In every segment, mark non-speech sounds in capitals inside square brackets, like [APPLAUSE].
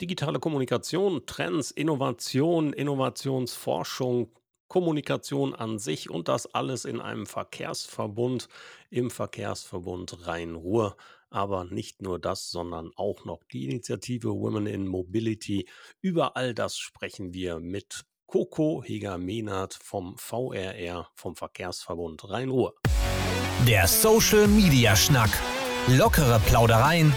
Digitale Kommunikation, Trends, Innovation, Innovationsforschung, Kommunikation an sich und das alles in einem Verkehrsverbund, im Verkehrsverbund Rhein-Ruhr. Aber nicht nur das, sondern auch noch die Initiative Women in Mobility. Über all das sprechen wir mit Coco Heger-Mehnert vom VRR, vom Verkehrsverbund Rhein-Ruhr. Der Social Media Schnack. Lockere Plaudereien,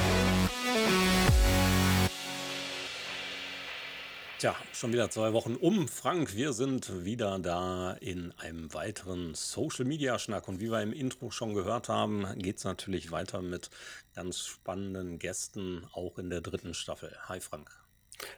Tja, schon wieder zwei Wochen um. Frank, wir sind wieder da in einem weiteren Social Media Schnack. Und wie wir im Intro schon gehört haben, geht es natürlich weiter mit ganz spannenden Gästen, auch in der dritten Staffel. Hi Frank.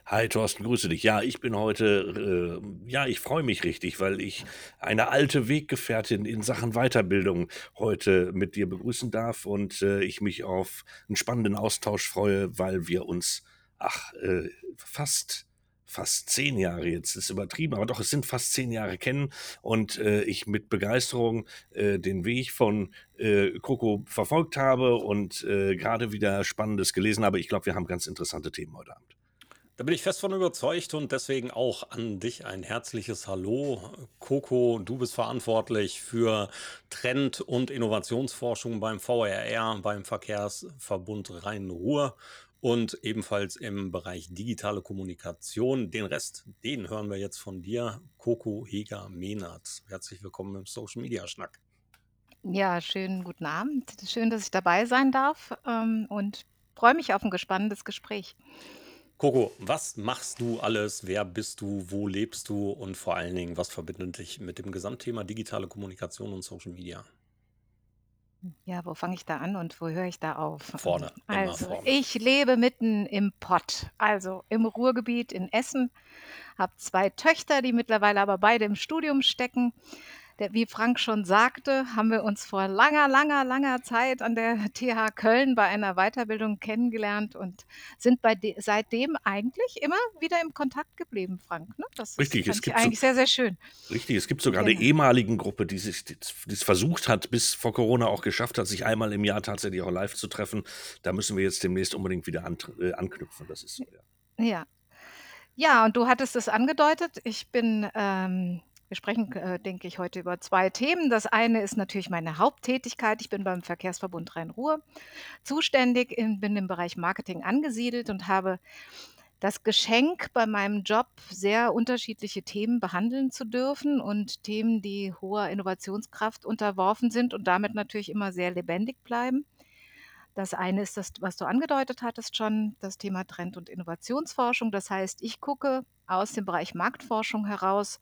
Hi Thorsten, grüße dich. Ja, ich bin heute, äh, ja, ich freue mich richtig, weil ich eine alte Weggefährtin in Sachen Weiterbildung heute mit dir begrüßen darf und äh, ich mich auf einen spannenden Austausch freue, weil wir uns, ach, äh, fast fast zehn Jahre jetzt, ist übertrieben, aber doch, es sind fast zehn Jahre kennen und äh, ich mit Begeisterung äh, den Weg von äh, Coco verfolgt habe und äh, gerade wieder Spannendes gelesen habe. Ich glaube, wir haben ganz interessante Themen heute Abend. Da bin ich fest von überzeugt und deswegen auch an dich ein herzliches Hallo. Coco, du bist verantwortlich für Trend- und Innovationsforschung beim VRR, beim Verkehrsverbund Rhein-Ruhr und ebenfalls im Bereich digitale Kommunikation. Den Rest, den hören wir jetzt von dir, Coco Heger Mehnert. Herzlich willkommen im Social Media Schnack. Ja, schönen guten Abend. Schön, dass ich dabei sein darf ähm, und freue mich auf ein gespannendes Gespräch. Coco, was machst du alles? Wer bist du? Wo lebst du? Und vor allen Dingen, was verbindet dich mit dem Gesamtthema digitale Kommunikation und Social Media? Ja, wo fange ich da an und wo höre ich da auf? Vorne, immer Also, vorne. ich lebe mitten im Pott, also im Ruhrgebiet in Essen, habe zwei Töchter, die mittlerweile aber beide im Studium stecken. Der, wie Frank schon sagte, haben wir uns vor langer, langer, langer Zeit an der [LAUGHS] TH Köln bei einer Weiterbildung kennengelernt und sind de seitdem eigentlich immer wieder im Kontakt geblieben, Frank. Ne? Das Richtig, es gibt eigentlich so, sehr, sehr schön. Richtig, es gibt sogar eine ehemaligen Gruppe, die sich es versucht hat, bis vor Corona auch geschafft hat, sich einmal im Jahr tatsächlich auch live zu treffen. Da müssen wir jetzt demnächst unbedingt wieder an, äh, anknüpfen. Das ist so, ja. Ja. Ja, und du hattest es angedeutet. Ich bin ähm, wir sprechen, äh, denke ich, heute über zwei Themen. Das eine ist natürlich meine Haupttätigkeit. Ich bin beim Verkehrsverbund Rhein-Ruhr zuständig, in, bin im Bereich Marketing angesiedelt und habe das Geschenk bei meinem Job, sehr unterschiedliche Themen behandeln zu dürfen und Themen, die hoher Innovationskraft unterworfen sind und damit natürlich immer sehr lebendig bleiben. Das eine ist das, was du angedeutet hattest schon, das Thema Trend- und Innovationsforschung. Das heißt, ich gucke aus dem Bereich Marktforschung heraus,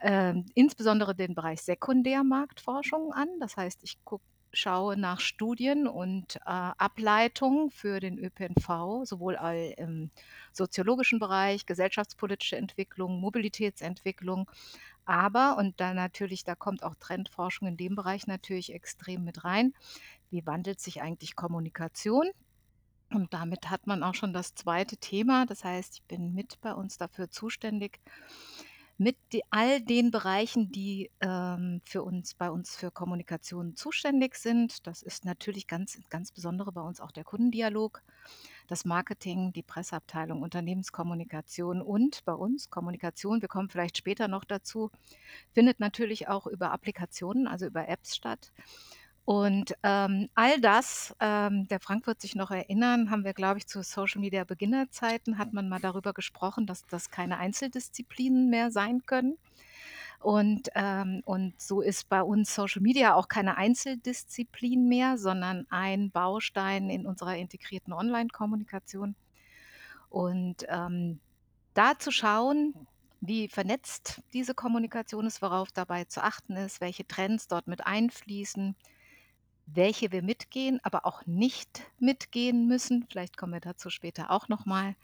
ähm, insbesondere den Bereich Sekundärmarktforschung an. Das heißt, ich guck, schaue nach Studien und äh, Ableitungen für den ÖPNV, sowohl im soziologischen Bereich, gesellschaftspolitische Entwicklung, Mobilitätsentwicklung, aber, und da natürlich, da kommt auch Trendforschung in dem Bereich natürlich extrem mit rein, wie wandelt sich eigentlich Kommunikation? Und damit hat man auch schon das zweite Thema. Das heißt, ich bin mit bei uns dafür zuständig, mit die, all den Bereichen, die ähm, für uns, bei uns für Kommunikation zuständig sind. Das ist natürlich ganz, ganz besondere bei uns auch der Kundendialog, das Marketing, die Presseabteilung, Unternehmenskommunikation und bei uns Kommunikation, wir kommen vielleicht später noch dazu, findet natürlich auch über Applikationen, also über Apps statt. Und ähm, all das, ähm, der Frank wird sich noch erinnern, haben wir, glaube ich, zu Social Media Beginnerzeiten, hat man mal darüber gesprochen, dass das keine Einzeldisziplinen mehr sein können. Und, ähm, und so ist bei uns Social Media auch keine Einzeldisziplin mehr, sondern ein Baustein in unserer integrierten Online-Kommunikation. Und ähm, da zu schauen, wie vernetzt diese Kommunikation ist, worauf dabei zu achten ist, welche Trends dort mit einfließen, welche wir mitgehen, aber auch nicht mitgehen müssen. Vielleicht kommen wir dazu später auch nochmal.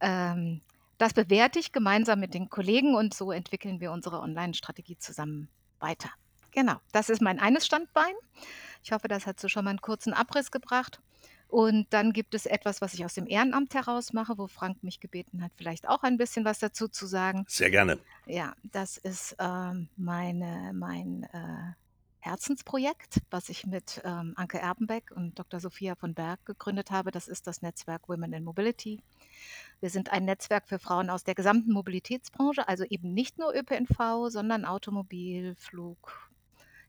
Ähm, das bewerte ich gemeinsam mit den Kollegen und so entwickeln wir unsere Online-Strategie zusammen weiter. Genau, das ist mein eines Standbein. Ich hoffe, das hat so schon mal einen kurzen Abriss gebracht. Und dann gibt es etwas, was ich aus dem Ehrenamt heraus mache, wo Frank mich gebeten hat, vielleicht auch ein bisschen was dazu zu sagen. Sehr gerne. Ja, das ist ähm, meine, mein äh, Herzensprojekt, was ich mit ähm, Anke Erbenbeck und Dr. Sophia von Berg gegründet habe. Das ist das Netzwerk Women in Mobility. Wir sind ein Netzwerk für Frauen aus der gesamten Mobilitätsbranche, also eben nicht nur ÖPNV, sondern Automobil, Flug,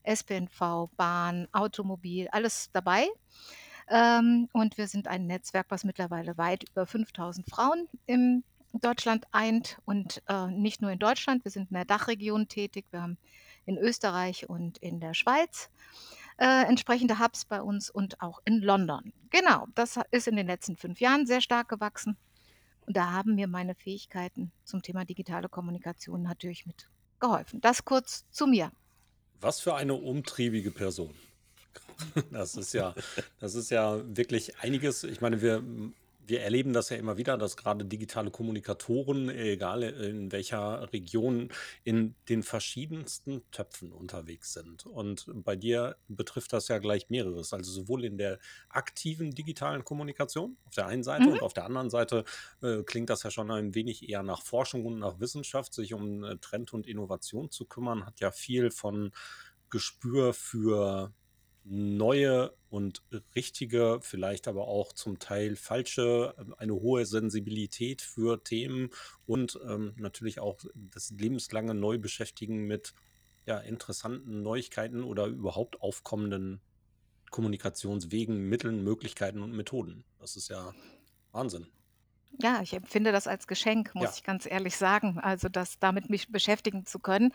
SPNV, Bahn, Automobil, alles dabei. Ähm, und wir sind ein Netzwerk, was mittlerweile weit über 5000 Frauen in Deutschland eint und äh, nicht nur in Deutschland. Wir sind in der Dachregion tätig. Wir haben in Österreich und in der Schweiz äh, entsprechende Hubs bei uns und auch in London. Genau, das ist in den letzten fünf Jahren sehr stark gewachsen. Und da haben mir meine Fähigkeiten zum Thema digitale Kommunikation natürlich mitgeholfen. Das kurz zu mir. Was für eine umtriebige Person. [LAUGHS] Das ist ja, das ist ja wirklich einiges. Ich meine, wir, wir erleben das ja immer wieder, dass gerade digitale Kommunikatoren, egal in welcher Region, in den verschiedensten Töpfen unterwegs sind. Und bei dir betrifft das ja gleich mehreres. Also sowohl in der aktiven digitalen Kommunikation auf der einen Seite Mhm. und auf der anderen Seite äh, klingt das ja schon ein wenig eher nach Forschung und nach Wissenschaft, sich um äh, Trend und Innovation zu kümmern, hat ja viel von Gespür für neue und richtige, vielleicht aber auch zum Teil falsche, äh, eine hohe Sensibilität für Themen und ähm, natürlich auch das lebenslange Neubeschäftigen mit ja, interessanten Neuigkeiten oder überhaupt aufkommenden Kommunikationswegen, Mitteln, Möglichkeiten und Methoden. Das ist ja Wahnsinn. Ja, ich empfinde das als Geschenk, muss Ja. ich ganz ehrlich sagen. Also, das damit mich beschäftigen zu können.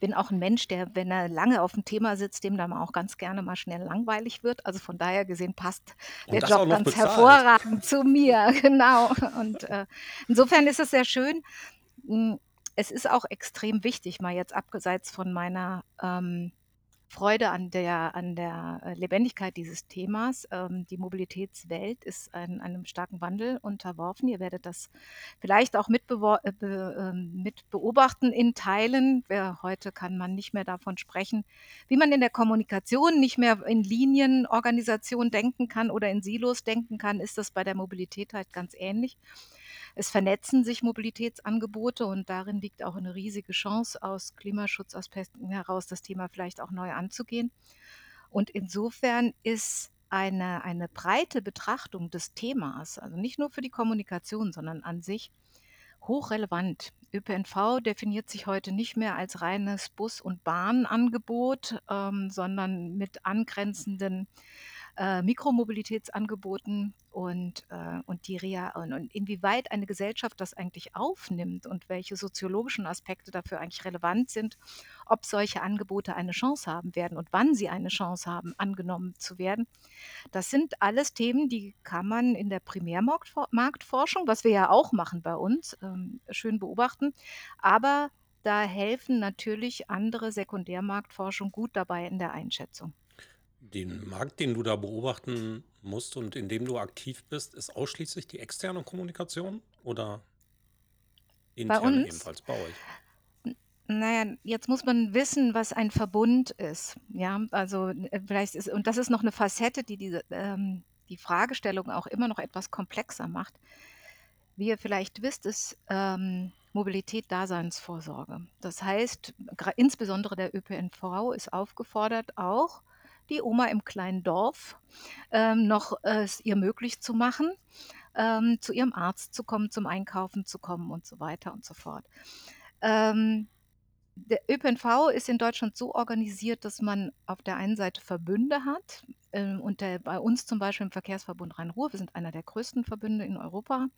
Bin auch ein Mensch, der, wenn er lange auf dem Thema sitzt, dem dann auch ganz gerne mal schnell langweilig wird. Also, von daher gesehen passt Und der das auch Job noch ganz bezahlt. hervorragend zu mir, [LAUGHS] genau. Und, äh, insofern ist es sehr schön. Hm, es ist auch extrem wichtig, mal jetzt abseits von meiner, ähm, Freude an der an der, äh, Lebendigkeit dieses Themas. Ähm, die Mobilitätswelt ist ein einem starken Wandel unterworfen. Ihr werdet das vielleicht auch mit äh, ähm, mit beobachten in Teilen. Heute kann man nicht mehr davon sprechen, wie man in der Kommunikation nicht mehr in Linienorganisation denken kann oder in Silos denken kann, ist das bei der Mobilität halt ganz ähnlich. Es vernetzen sich Mobilitätsangebote und darin liegt auch eine riesige Chance aus Klimaschutzaspekten heraus, das Thema vielleicht auch neu anzugehen. Und insofern ist eine, eine breite Betrachtung des Themas, also nicht nur für die Kommunikation, sondern an sich hochrelevant. ÖPNV definiert sich heute nicht mehr als reines Bus- und Bahnangebot, ähm, sondern mit angrenzenden äh, Mikromobilitätsangeboten und, äh, und die Rea und, und inwieweit eine Gesellschaft das eigentlich aufnimmt und welche soziologischen Aspekte dafür eigentlich relevant sind, ob solche Angebote eine Chance haben werden und wann sie eine Chance haben, angenommen zu werden. Das sind alles Themen, die kann man in der Primärmarktforschung, was wir ja auch machen bei uns, ähm, schön beobachten. Aber da helfen natürlich andere Sekundärmarktforschung gut dabei in der Einschätzung. Den Markt, den du da beobachten musst und in dem du aktiv bist, ist ausschließlich die externe Kommunikation oder Bei interne uns ebenfalls bei euch? Naja, jetzt muss man wissen, was ein Verbund ist. Ja, also äh, vielleicht ist, und das ist noch eine Facette, die diese, ähm, die Fragestellung auch immer noch etwas komplexer macht. Wie ihr vielleicht wisst, ist ähm, Mobilität Daseinsvorsorge. Das heißt, insbesondere der ÖPNV ist aufgefordert, auch die Oma im kleinen Dorf ähm, noch äh, es ihr möglich zu machen, ähm, zu ihrem Arzt zu kommen, zum Einkaufen zu kommen und so weiter und so fort. Ähm, der ÖPNV ist in Deutschland so organisiert, dass man auf der einen Seite Verbünde hat. ähm, Und der, bei uns zum Beispiel im Verkehrsverbund Rhein-Ruhr, wir sind einer der größten Verbünde in Europa,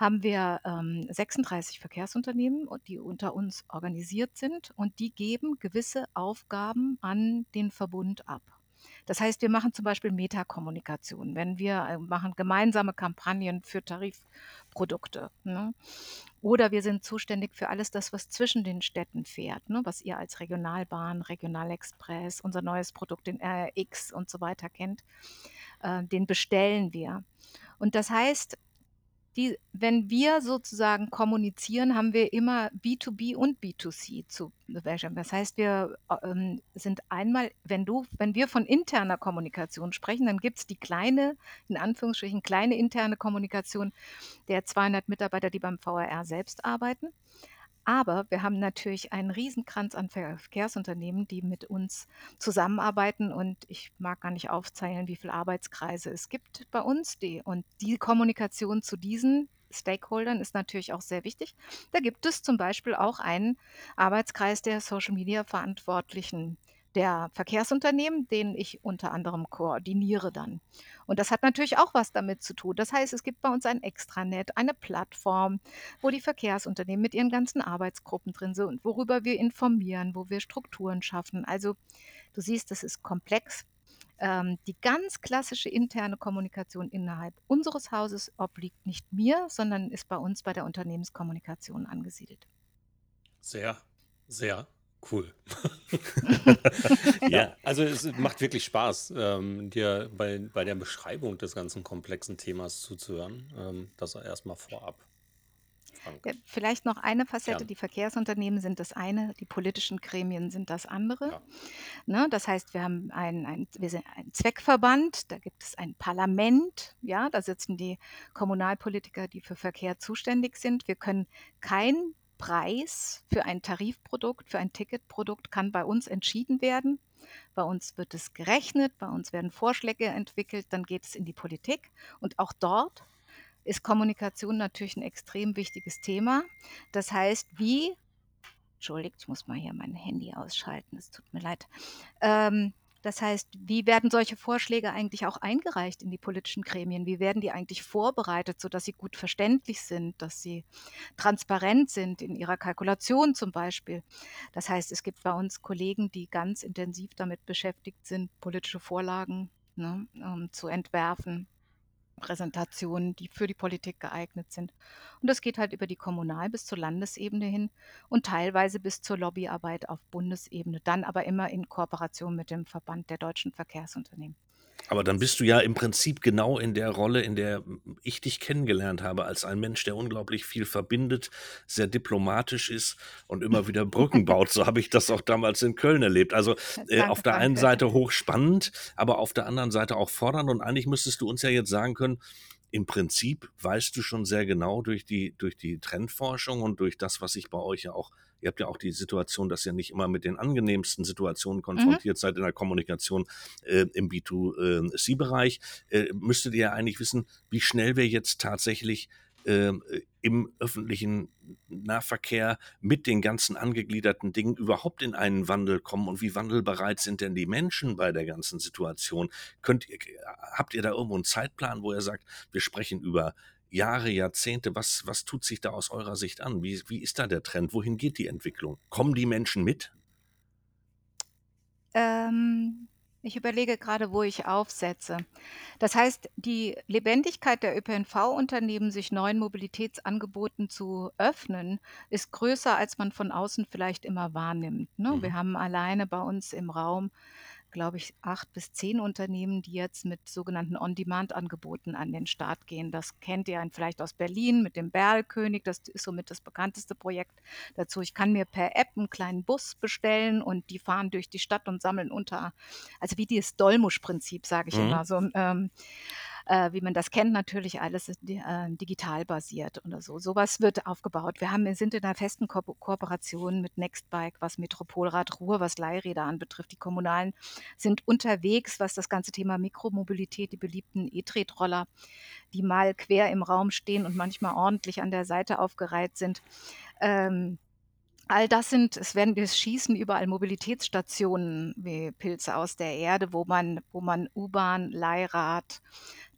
haben wir ähm, 36 Verkehrsunternehmen, die unter uns organisiert sind und die geben gewisse Aufgaben an den Verbund ab. Das heißt, wir machen zum Beispiel Metakommunikation, wenn wir äh, machen gemeinsame Kampagnen für Tarifprodukte. Ne? Oder wir sind zuständig für alles das, was zwischen den Städten fährt, ne? was ihr als Regionalbahn, Regionalexpress, unser neues Produkt, den RX und so weiter kennt. Äh, den bestellen wir. Und das heißt, die wenn wir sozusagen kommunizieren, haben wir immer B2B und B2C zu bewerkstelligen. Das heißt, wir, ähm, sind einmal wenn du wenn wir von interner Kommunikation sprechen, dann gibt es die kleine in Anführungsstrichen kleine interne Kommunikation der 200 Mitarbeiter, die beim VRR selbst arbeiten. Aber wir haben natürlich einen Riesenkranz an Verkehrsunternehmen, die mit uns zusammenarbeiten und ich mag gar nicht aufzählen, wie viele Arbeitskreise es gibt bei uns. Die, und die Kommunikation zu diesen Stakeholdern ist natürlich auch sehr wichtig. Da gibt es zum Beispiel auch einen Arbeitskreis der Social Media Verantwortlichen der Verkehrsunternehmen, den ich unter anderem koordiniere dann. Und das hat natürlich auch was damit zu tun. Das heißt, es gibt bei uns ein Extranet, eine Plattform, wo die Verkehrsunternehmen mit ihren ganzen Arbeitsgruppen drin sind und worüber wir informieren, wo wir Strukturen schaffen. Also du siehst, das ist komplex. Ähm, die ganz klassische interne Kommunikation innerhalb unseres Hauses obliegt nicht mir, sondern ist bei uns bei der Unternehmenskommunikation angesiedelt. Sehr, sehr Cool. [LAUGHS] Ja, also es macht wirklich Spaß, ähm, dir bei, bei der Beschreibung des ganzen komplexen Themas zuzuhören. Ähm, das erstmal vorab, Frank. Ja, vielleicht noch eine Facette, Gern. die Verkehrsunternehmen sind das eine, die politischen Gremien sind das andere. Ja. Ne? Das heißt, wir haben ein, ein, wir sind ein Zweckverband, da gibt es ein Parlament, ja, da sitzen die Kommunalpolitiker, die für Verkehr zuständig sind. Wir können kein Preis für ein Tarifprodukt, für ein Ticketprodukt kann bei uns entschieden werden. Bei uns wird es gerechnet, bei uns werden Vorschläge entwickelt, dann geht es in die Politik und auch dort ist Kommunikation natürlich ein extrem wichtiges Thema. Das heißt, wie Entschuldigt, ich muss mal hier mein Handy ausschalten, es tut mir leid. Ähm, das heißt, wie werden solche Vorschläge eigentlich auch eingereicht in die politischen Gremien? Wie werden die eigentlich vorbereitet, sodass sie gut verständlich sind, dass sie transparent sind in ihrer Kalkulation zum Beispiel? Das heißt, es gibt bei uns Kollegen, die ganz intensiv damit beschäftigt sind, politische Vorlagen ne, ähm, zu entwerfen. Präsentationen, die für die Politik geeignet sind. Und das geht halt über die Kommunal- bis zur Landesebene hin und teilweise bis zur Lobbyarbeit auf Bundesebene, dann aber immer in Kooperation mit dem Verband der deutschen Verkehrsunternehmen. Aber dann bist du ja im Prinzip genau in der Rolle, in der ich dich kennengelernt habe, als ein Mensch, der unglaublich viel verbindet, sehr diplomatisch ist und immer wieder Brücken baut. So habe ich das auch damals in Köln erlebt. Also äh, auf der einen. Seite hochspannend, aber auf der anderen Seite auch fordernd. Und eigentlich müsstest du uns ja jetzt sagen können, im Prinzip weißt du schon sehr genau durch die, durch die Trendforschung und durch das, was sich bei euch ja auch, ihr habt ja auch die Situation, dass ihr nicht immer mit den angenehmsten Situationen konfrontiert seid in der Kommunikation äh, im B2C-Bereich, äh, müsstet ihr ja eigentlich wissen, wie schnell wir jetzt tatsächlich äh, im öffentlichen Nahverkehr mit den ganzen angegliederten Dingen überhaupt in einen Wandel kommen und wie wandelbereit sind denn die Menschen bei der ganzen Situation? Könnt ihr, habt ihr da irgendwo einen Zeitplan, wo ihr sagt, wir sprechen über Jahre, Jahrzehnte, was, was tut sich da aus eurer Sicht an? Wie, wie ist da der Trend? Wohin geht die Entwicklung? Kommen die Menschen mit? Ähm, ich überlege gerade, wo ich aufsetze. Das heißt, die Lebendigkeit der ÖPNV-Unternehmen, sich neuen Mobilitätsangeboten zu öffnen, ist größer, als man von außen vielleicht immer wahrnimmt. Ne? Mhm. Wir haben alleine bei uns im Raum, glaube ich, acht bis zehn Unternehmen, die jetzt mit sogenannten On-Demand-Angeboten an den Start gehen. Das kennt ihr vielleicht aus Berlin mit dem Berlkönig. Das ist somit das bekannteste Projekt dazu. Ich kann mir per App einen kleinen Bus bestellen und die fahren durch die Stadt und sammeln unter, also wie dieses Dolmusch-Prinzip, sage ich Mhm. immer, so ähm, äh, wie man das kennt, natürlich alles di- äh, digital basiert oder so. Sowas wird aufgebaut. Wir haben, wir sind in einer festen Ko Kooperation mit Nextbike, was Metropolrad Ruhr, was Leihräder anbetrifft. Die Kommunalen sind unterwegs, was das ganze Thema Mikromobilität, die beliebten E-Tretroller, die mal quer im Raum stehen und manchmal ordentlich an der Seite aufgereiht sind. Ähm, All das sind, es werden, es schießen überall Mobilitätsstationen wie Pilze aus der Erde, wo man, wo man U-Bahn, Leihrad,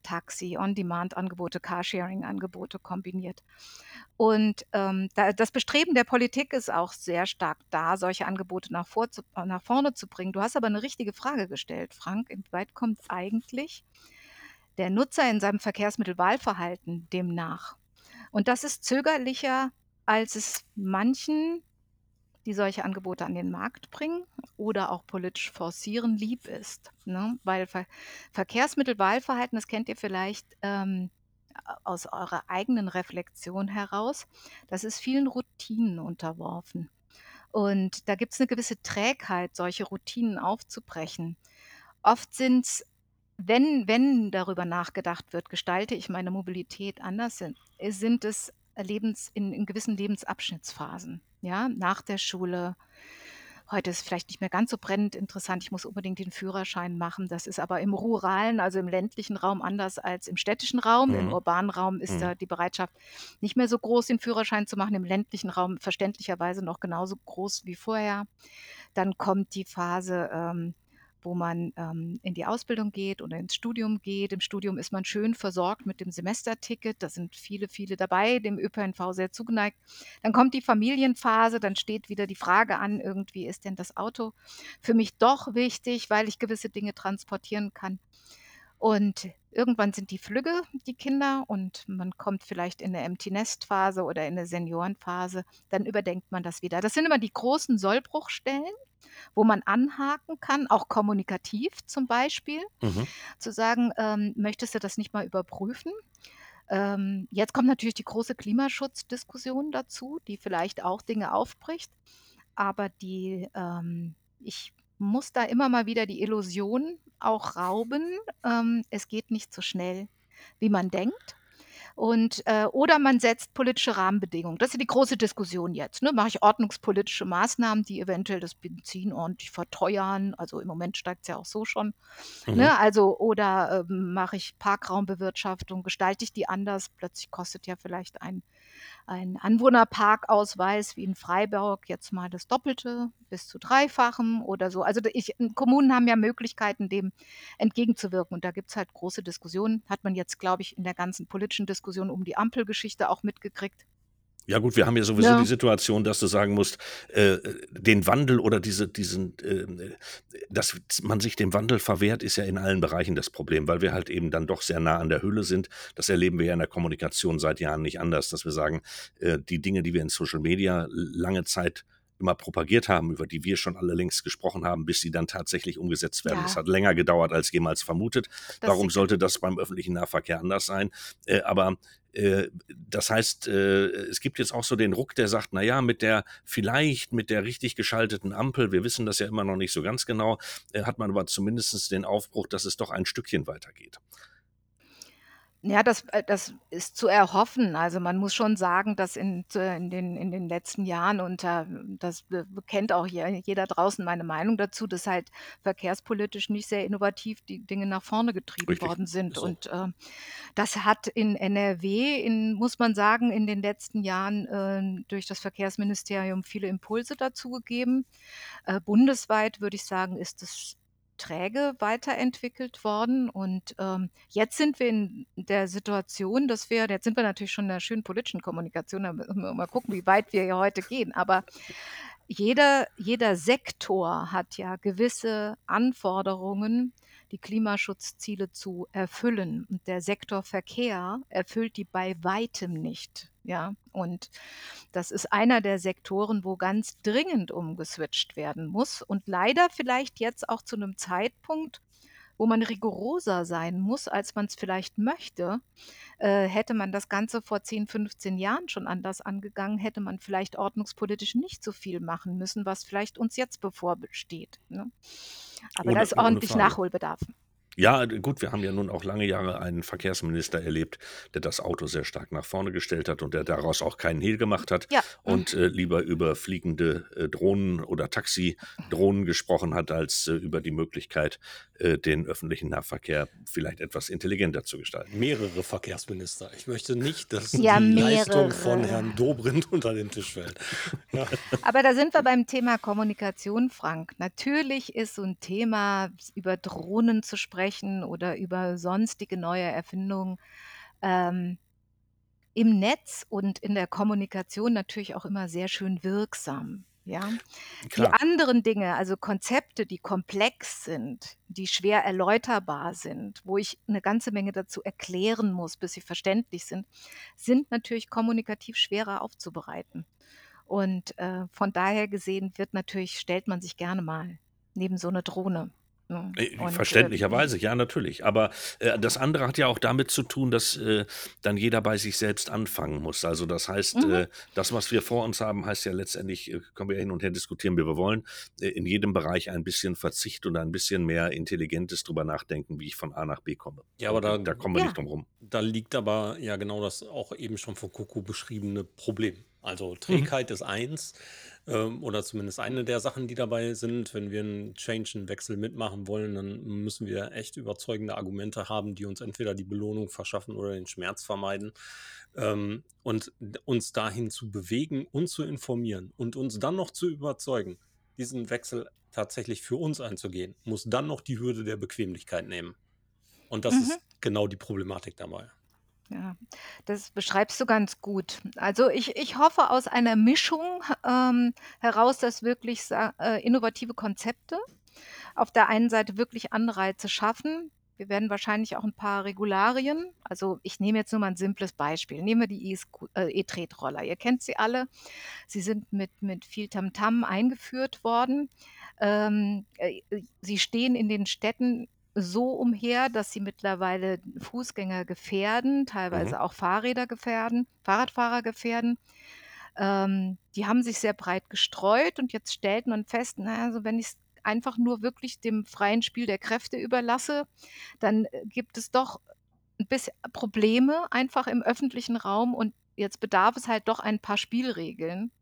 Taxi, On-Demand-Angebote, Carsharing-Angebote kombiniert. Und ähm, da, das Bestreben der Politik ist auch sehr stark da, solche Angebote nach, vor zu, nach vorne zu bringen. Du hast aber eine richtige Frage gestellt, Frank. Inwieweit kommt eigentlich der Nutzer in seinem Verkehrsmittelwahlverhalten dem nach? Und das ist zögerlicher, als es manchen die solche Angebote an den Markt bringen oder auch politisch forcieren, lieb ist. Ne? Weil Ver Verkehrsmittelwahlverhalten, das kennt ihr vielleicht, ähm, aus eurer eigenen Reflexion heraus, das ist vielen Routinen unterworfen. Und da gibt es eine gewisse Trägheit, solche Routinen aufzubrechen. Oft sind's wenn wenn darüber nachgedacht wird, gestalte ich meine Mobilität anders, sind sind es Lebens in in gewissen Lebensabschnittsphasen, ja, nach der Schule. Heute ist vielleicht nicht mehr ganz so brennend interessant, ich muss unbedingt den Führerschein machen. Das ist aber im ruralen, also im ländlichen Raum anders als im städtischen Raum. Im Mhm. urbanen Raum ist Mhm. da die Bereitschaft nicht mehr so groß, den Führerschein zu machen, im ländlichen Raum verständlicherweise noch genauso groß wie vorher. Dann kommt die Phase, ähm, wo man, ähm, in die Ausbildung geht oder ins Studium geht. Im Studium ist man schön versorgt mit dem Semesterticket. Da sind viele, viele dabei, dem ÖPNV sehr zugeneigt. Dann kommt die Familienphase, dann steht wieder die Frage an, irgendwie: „Ist denn das Auto für mich doch wichtig, weil ich gewisse Dinge transportieren kann?“ Und irgendwann sind die flügge, die Kinder, und man kommt vielleicht in 'ne Empty-Nest-Phase oder in 'ne Seniorenphase. Dann überdenkt man das wieder. Das sind immer die großen Sollbruchstellen, wo man anhaken kann, auch kommunikativ zum Beispiel, Mhm. zu sagen, ähm: „Möchtest du das nicht mal überprüfen?“ Ähm, jetzt kommt natürlich die große Klimaschutzdiskussion dazu, die vielleicht auch Dinge aufbricht, aber die ähm, ich muss da immer mal wieder die Illusion auch rauben, ähm, es geht nicht so schnell, wie man denkt. Und, äh oder man setzt politische Rahmenbedingungen. Das ist die große Diskussion jetzt, ne? Mache ich ordnungspolitische Maßnahmen, die eventuell das Benzin ordentlich verteuern? Also, im Moment steigt's ja auch so schon, Mhm. ne? Also oder, ähm, mache ich Parkraumbewirtschaftung, gestalte ich die anders? Plötzlich kostet ja vielleicht ein ein Anwohnerparkausweis wie in Freiburg jetzt mal das Doppelte bis zu Dreifachem oder so. Also, ich Kommunen haben ja Möglichkeiten, dem entgegenzuwirken und da gibt's halt große Diskussionen. Hat man jetzt, glaube ich, in der ganzen politischen Diskussion um die Ampelgeschichte auch mitgekriegt. Ja gut, wir haben ja sowieso die Ja. Situation, dass du sagen musst, äh, den Wandel oder diese diesen, äh, dass man sich dem Wandel verwehrt, ist ja in allen Bereichen das Problem, weil wir halt eben dann doch sehr nah an der Hülle sind. Das erleben wir ja in der Kommunikation seit Jahren nicht anders, dass wir sagen, äh, die Dinge, die wir in Social Media lange Zeit immer propagiert haben, über die wir schon alle längst gesprochen haben, bis sie dann tatsächlich umgesetzt werden. Das Ja. hat länger gedauert als jemals vermutet. Das Warum sollte das beim öffentlichen Nahverkehr anders sein? Äh, aber, das heißt, äh, es gibt jetzt auch so den Ruck, der sagt: „Na ja, mit der vielleicht mit der richtig geschalteten Ampel, wir wissen das ja immer noch nicht so ganz genau, äh, hat man aber zumindest den Aufbruch, dass es doch ein Stückchen weitergeht.“ Ja, das äh, das ist zu erhoffen. Also, man muss schon sagen, dass in in den in den letzten Jahren und da das be kennt auch je jeder draußen meine Meinung dazu, dass halt verkehrspolitisch nicht sehr innovativ die Dinge nach vorne getrieben Richtig, worden sind. ist so. Und, ähm, das hat in NRW in muss man sagen, in den letzten Jahren, ähm, durch das Verkehrsministerium viele Impulse dazu gegeben. Äh, bundesweit würde ich sagen, ist es träge weiterentwickelt worden und, ähm, jetzt sind wir in der Situation, dass wir jetzt sind wir natürlich schon in 'ner schönen politischen Kommunikation, da müssen wir mal gucken, wie weit wir hier heute gehen. Aber jeder jeder Sektor hat ja gewisse Anforderungen, die Klimaschutzziele zu erfüllen. Und der Sektor Verkehr erfüllt die bei Weitem nicht, ja? Und das ist einer der Sektoren, wo ganz dringend umgeswitcht werden muss und leider vielleicht jetzt auch zu 'nem Zeitpunkt, wo man rigoroser sein muss, als man's vielleicht möchte. Äh, hätte man das Ganze vor 10, 15 Jahren schon anders angegangen, hätte man vielleicht ordnungspolitisch nicht so viel machen müssen, was vielleicht uns jetzt bevorsteht, ne? Aber da ist ordentlich. Nachholbedarf. Ja, gut, wir haben ja nun auch lange Jahre einen Verkehrsminister erlebt, der das Auto sehr stark nach vorne gestellt hat und der daraus auch keinen Hehl gemacht hat Ja. und, äh, lieber über fliegende, äh, Drohnen oder Taxidrohnen gesprochen hat, als, äh, über die Möglichkeit, äh, den öffentlichen Nahverkehr vielleicht etwas intelligenter zu gestalten. Mehrere Verkehrsminister. Ich möchte nicht, dass [LAUGHS] Ja, die Leistung von mehrere. Herrn Dobrindt [LAUGHS] unter den Tisch fällt. Ja. Aber da sind wir beim Thema Kommunikation, Frank. Natürlich ist so 'n Thema, über Drohnen zu sprechen oder über sonstige neue Erfindungen, ähm, im Netz und in der Kommunikation natürlich auch immer sehr schön wirksam, ja? Die anderen Dinge, also Konzepte, die komplex sind, die schwer erläuterbar sind, wo ich 'ne ganze Menge dazu erklären muss, bis sie verständlich sind, sind natürlich kommunikativ schwerer aufzubereiten. Und, äh, von daher gesehen wird natürlich stellt man sich gerne mal neben so 'ne Drohne. Ne? Äh, Und, verständlicherweise, ähm ja, natürlich. Aber, äh, das andere hat ja auch damit zu tun, dass, äh, dann jeder bei sich selbst anfangen muss. Also, das heißt, mhm, äh, das, was wir vor uns haben, heißt ja letztendlich, äh, können wir hin und her diskutieren, wie wir wollen, äh, in jedem Bereich ein bisschen Verzicht und ein bisschen mehr intelligentes drüber nachdenken, wie ich von A nach B komme. Ja, aber Äh, da da kommen wir ja, nicht drum rum. da liegt aber ja genau das auch eben schon von Coco beschriebene Problem. Also Mhm. Trägheit ist eins, ähm, oder zumindest eine der Sachen, die dabei sind. Wenn wir einen Change, einen Wechsel mitmachen wollen, dann müssen wir echt überzeugende Argumente haben, die uns entweder die Belohnung verschaffen oder den Schmerz vermeiden. Ähm, und uns dahin zu bewegen und zu informieren und uns dann noch zu überzeugen, diesen Wechsel tatsächlich für uns einzugehen, muss dann noch die Hürde der Bequemlichkeit nehmen. Und das mhm. ist genau die Problematik dabei. Ja, das beschreibst du ganz gut. Also ich ich hoffe aus einer Mischung, ähm, heraus, dass wirklich äh, innovative Konzepte auf der einen Seite wirklich Anreize schaffen. Wir werden wahrscheinlich auch ein paar Regularien also, ich nehme jetzt nur mal ein simples Beispiel. Nehmen wir die E-Sco äh, E-Tretroller. Ihr kennt sie alle. Sie sind mit mit viel Tamtam eingeführt worden. Ähm, äh, sie stehen in den Städten so umher, dass sie mittlerweile Fußgänger gefährden, Mhm. teilweise auch Fahrräder gefährden Fahrradfahrer gefährden. Ähm, die haben sich sehr breit gestreut und jetzt stellt man fest, na also wenn ich's einfach nur wirklich dem freien Spiel der Kräfte überlasse, dann, äh, gibt es doch 'n bisschen Probleme einfach im öffentlichen Raum und jetzt bedarf es halt doch ein paar Spielregeln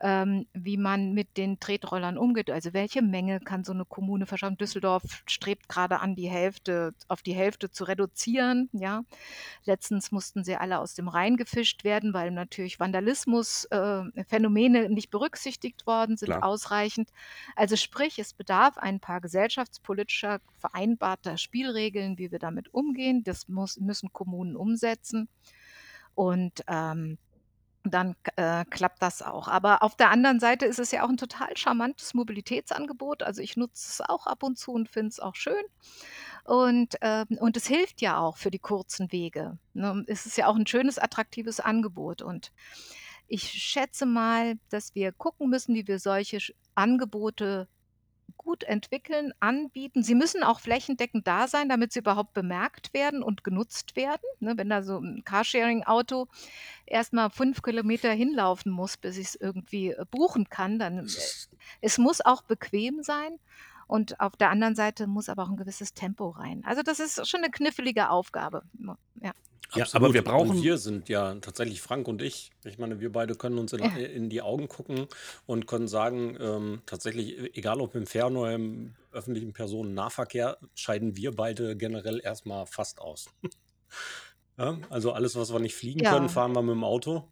ähm, wie man mit den Tretrollern umgeht. Also, welche Menge kann so 'ne Kommune verschaffen? Düsseldorf strebt grade an, die Hälfte auf die Hälfte zu reduzieren, ja. Letztens mussten sie alle aus dem Rhein gefischt werden, weil natürlich Vandalismus äh, nicht berücksichtigt worden sind Klar. ausreichend. Also, sprich, es bedarf ein paar gesellschaftspolitischer vereinbarter Spielregeln, wie wir damit umgehen. Das muss müssen Kommunen umsetzen und, ähm dann äh, klappt das auch. Aber auf der anderen Seite ist es ja auch 'n total charmantes Mobilitätsangebot. Also, ich nutze es auch ab und zu und finde es auch schön. Und, ähm und es hilft ja auch für die kurzen Wege, ne? Es ist ja auch 'n schönes, attraktives Angebot. Und ich schätze mal, dass wir gucken müssen, wie wir solche Angebote gut entwickeln, anbieten. Sie müssen auch flächendeckend da sein, damit sie überhaupt bemerkt werden und genutzt werden, ne? Wenn da so 'n Carsharing-Auto erst mal 5 Kilometer hinlaufen muss, bis ich's irgendwie, äh, buchen kann, dann Es äh, es muss auch bequem sein und auf der anderen Seite muss aber auch 'n gewisses Tempo rein. Also, das ist schon 'ne knifflige Aufgabe, ne? Ja. ja, aber wir Absolut. Und brauchen wir sind ja tatsächlich Frank und ich ich meine, wir beide können uns in Ja. in die Augen gucken und können sagen, ähm, tatsächlich, egal ob im Fern oder im öffentlichen Personennahverkehr, scheiden wir beide generell erst mal fast aus. [LAUGHS] Ja, also alles, was wir nicht fliegen können, Ja. fahren wir mit'm Auto.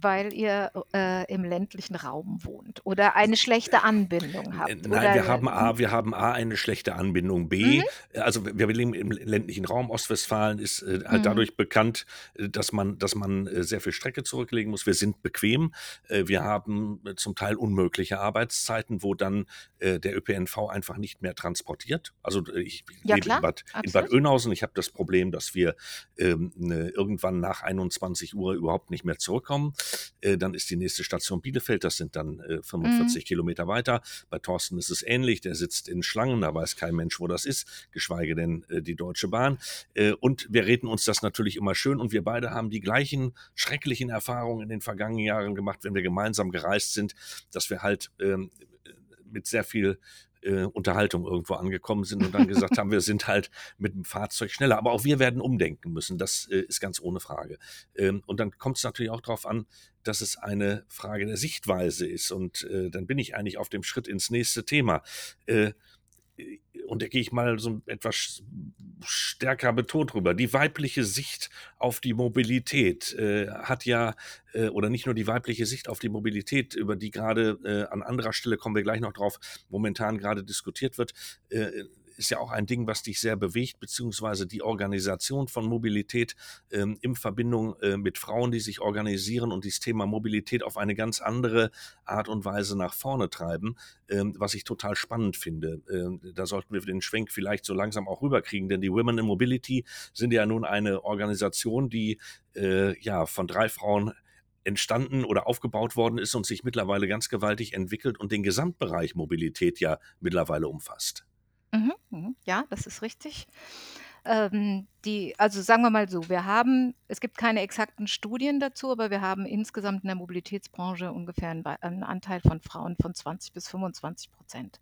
Weil ihr, äh, im ländlichen Raum wohnt oder eine schlechte Anbindung habt nein, oder wir haben mhm. A wir haben A eine schlechte Anbindung. Mhm. B äh, also wir wir leben im ländlichen Raum. Ostwestfalen ist, äh, halt Mhm. dadurch bekannt, äh, dass man dass man, äh, sehr viel Strecke zurücklegen muss. Wir sind bequem. Äh, wir haben, zum Teil unmögliche Arbeitszeiten, wo dann, äh, der ÖPNV einfach nicht mehr transportiert. Also, ich Ja lebe in Bad in Bad. Oeynhausen. Ich habe das Problem, dass wir, ähm, ne, irgendwann nach 21:00 überhaupt nicht mehr zurückkommen. Äh, dann ist die nächste Station Bielefeld. Das sind dann, äh, Mhm. 45 Kilometer weiter. Bei Thorsten ist es ähnlich. Der sitzt in Schlangen, da weiß kein Mensch, wo das ist, geschweige denn, äh, die Deutsche Bahn. Äh, und wir reden uns das natürlich immer schön und wir beide haben die gleichen schrecklichen Erfahrungen in den vergangenen Jahren gemacht, wenn wir gemeinsam gereist sind, dass wir halt, ähm, äh, mit sehr viel, äh, Unterhaltung irgendwo angekommen sind und dann gesagt haben, wir sind halt mit dem Fahrzeug schneller. Aber auch wir werden umdenken müssen. Das, äh, ist ganz ohne Frage. Ähm, und dann kommt's natürlich auch drauf an, dass es eine Frage der Sichtweise ist. Und, äh, dann bin ich eigentlich auf dem Schritt ins nächste Thema. Äh, und da gehe ich mal so etwas stärker betont drüber. Die weibliche Sicht auf die Mobilität, äh, hat ja äh, oder nicht nur die weibliche Sicht auf die Mobilität, über die grade, äh, an anderer Stelle kommen wir gleich noch drauf, momentan grade diskutiert wird, äh, ist ja auch ein Ding, was dich sehr bewegt, beziehungsweise die Organisation von Mobilität, ähm, in Verbindung, äh, mit Frauen, die sich organisieren und dieses Thema Mobilität auf eine ganz andere Art und Weise nach vorne treiben, ähm, was ich total spannend finde. Ähm, da sollten wir den Schwenk vielleicht so langsam auch rüberkriegen, denn die Women in Mobility sind ja nun eine Organisation, die, äh, ja, von 3 Frauen entstanden oder aufgebaut worden ist und sich mittlerweile ganz gewaltig entwickelt und den Gesamtbereich Mobilität ja mittlerweile umfasst. Mhm, mhm. Ja, das ist richtig. Ähm, die also sagen wir mal so, wir haben es gibt keine exakten Studien dazu, aber wir haben insgesamt in der Mobilitätsbranche ungefähr einen Wei 'n Anteil von Frauen von 20 bis 25%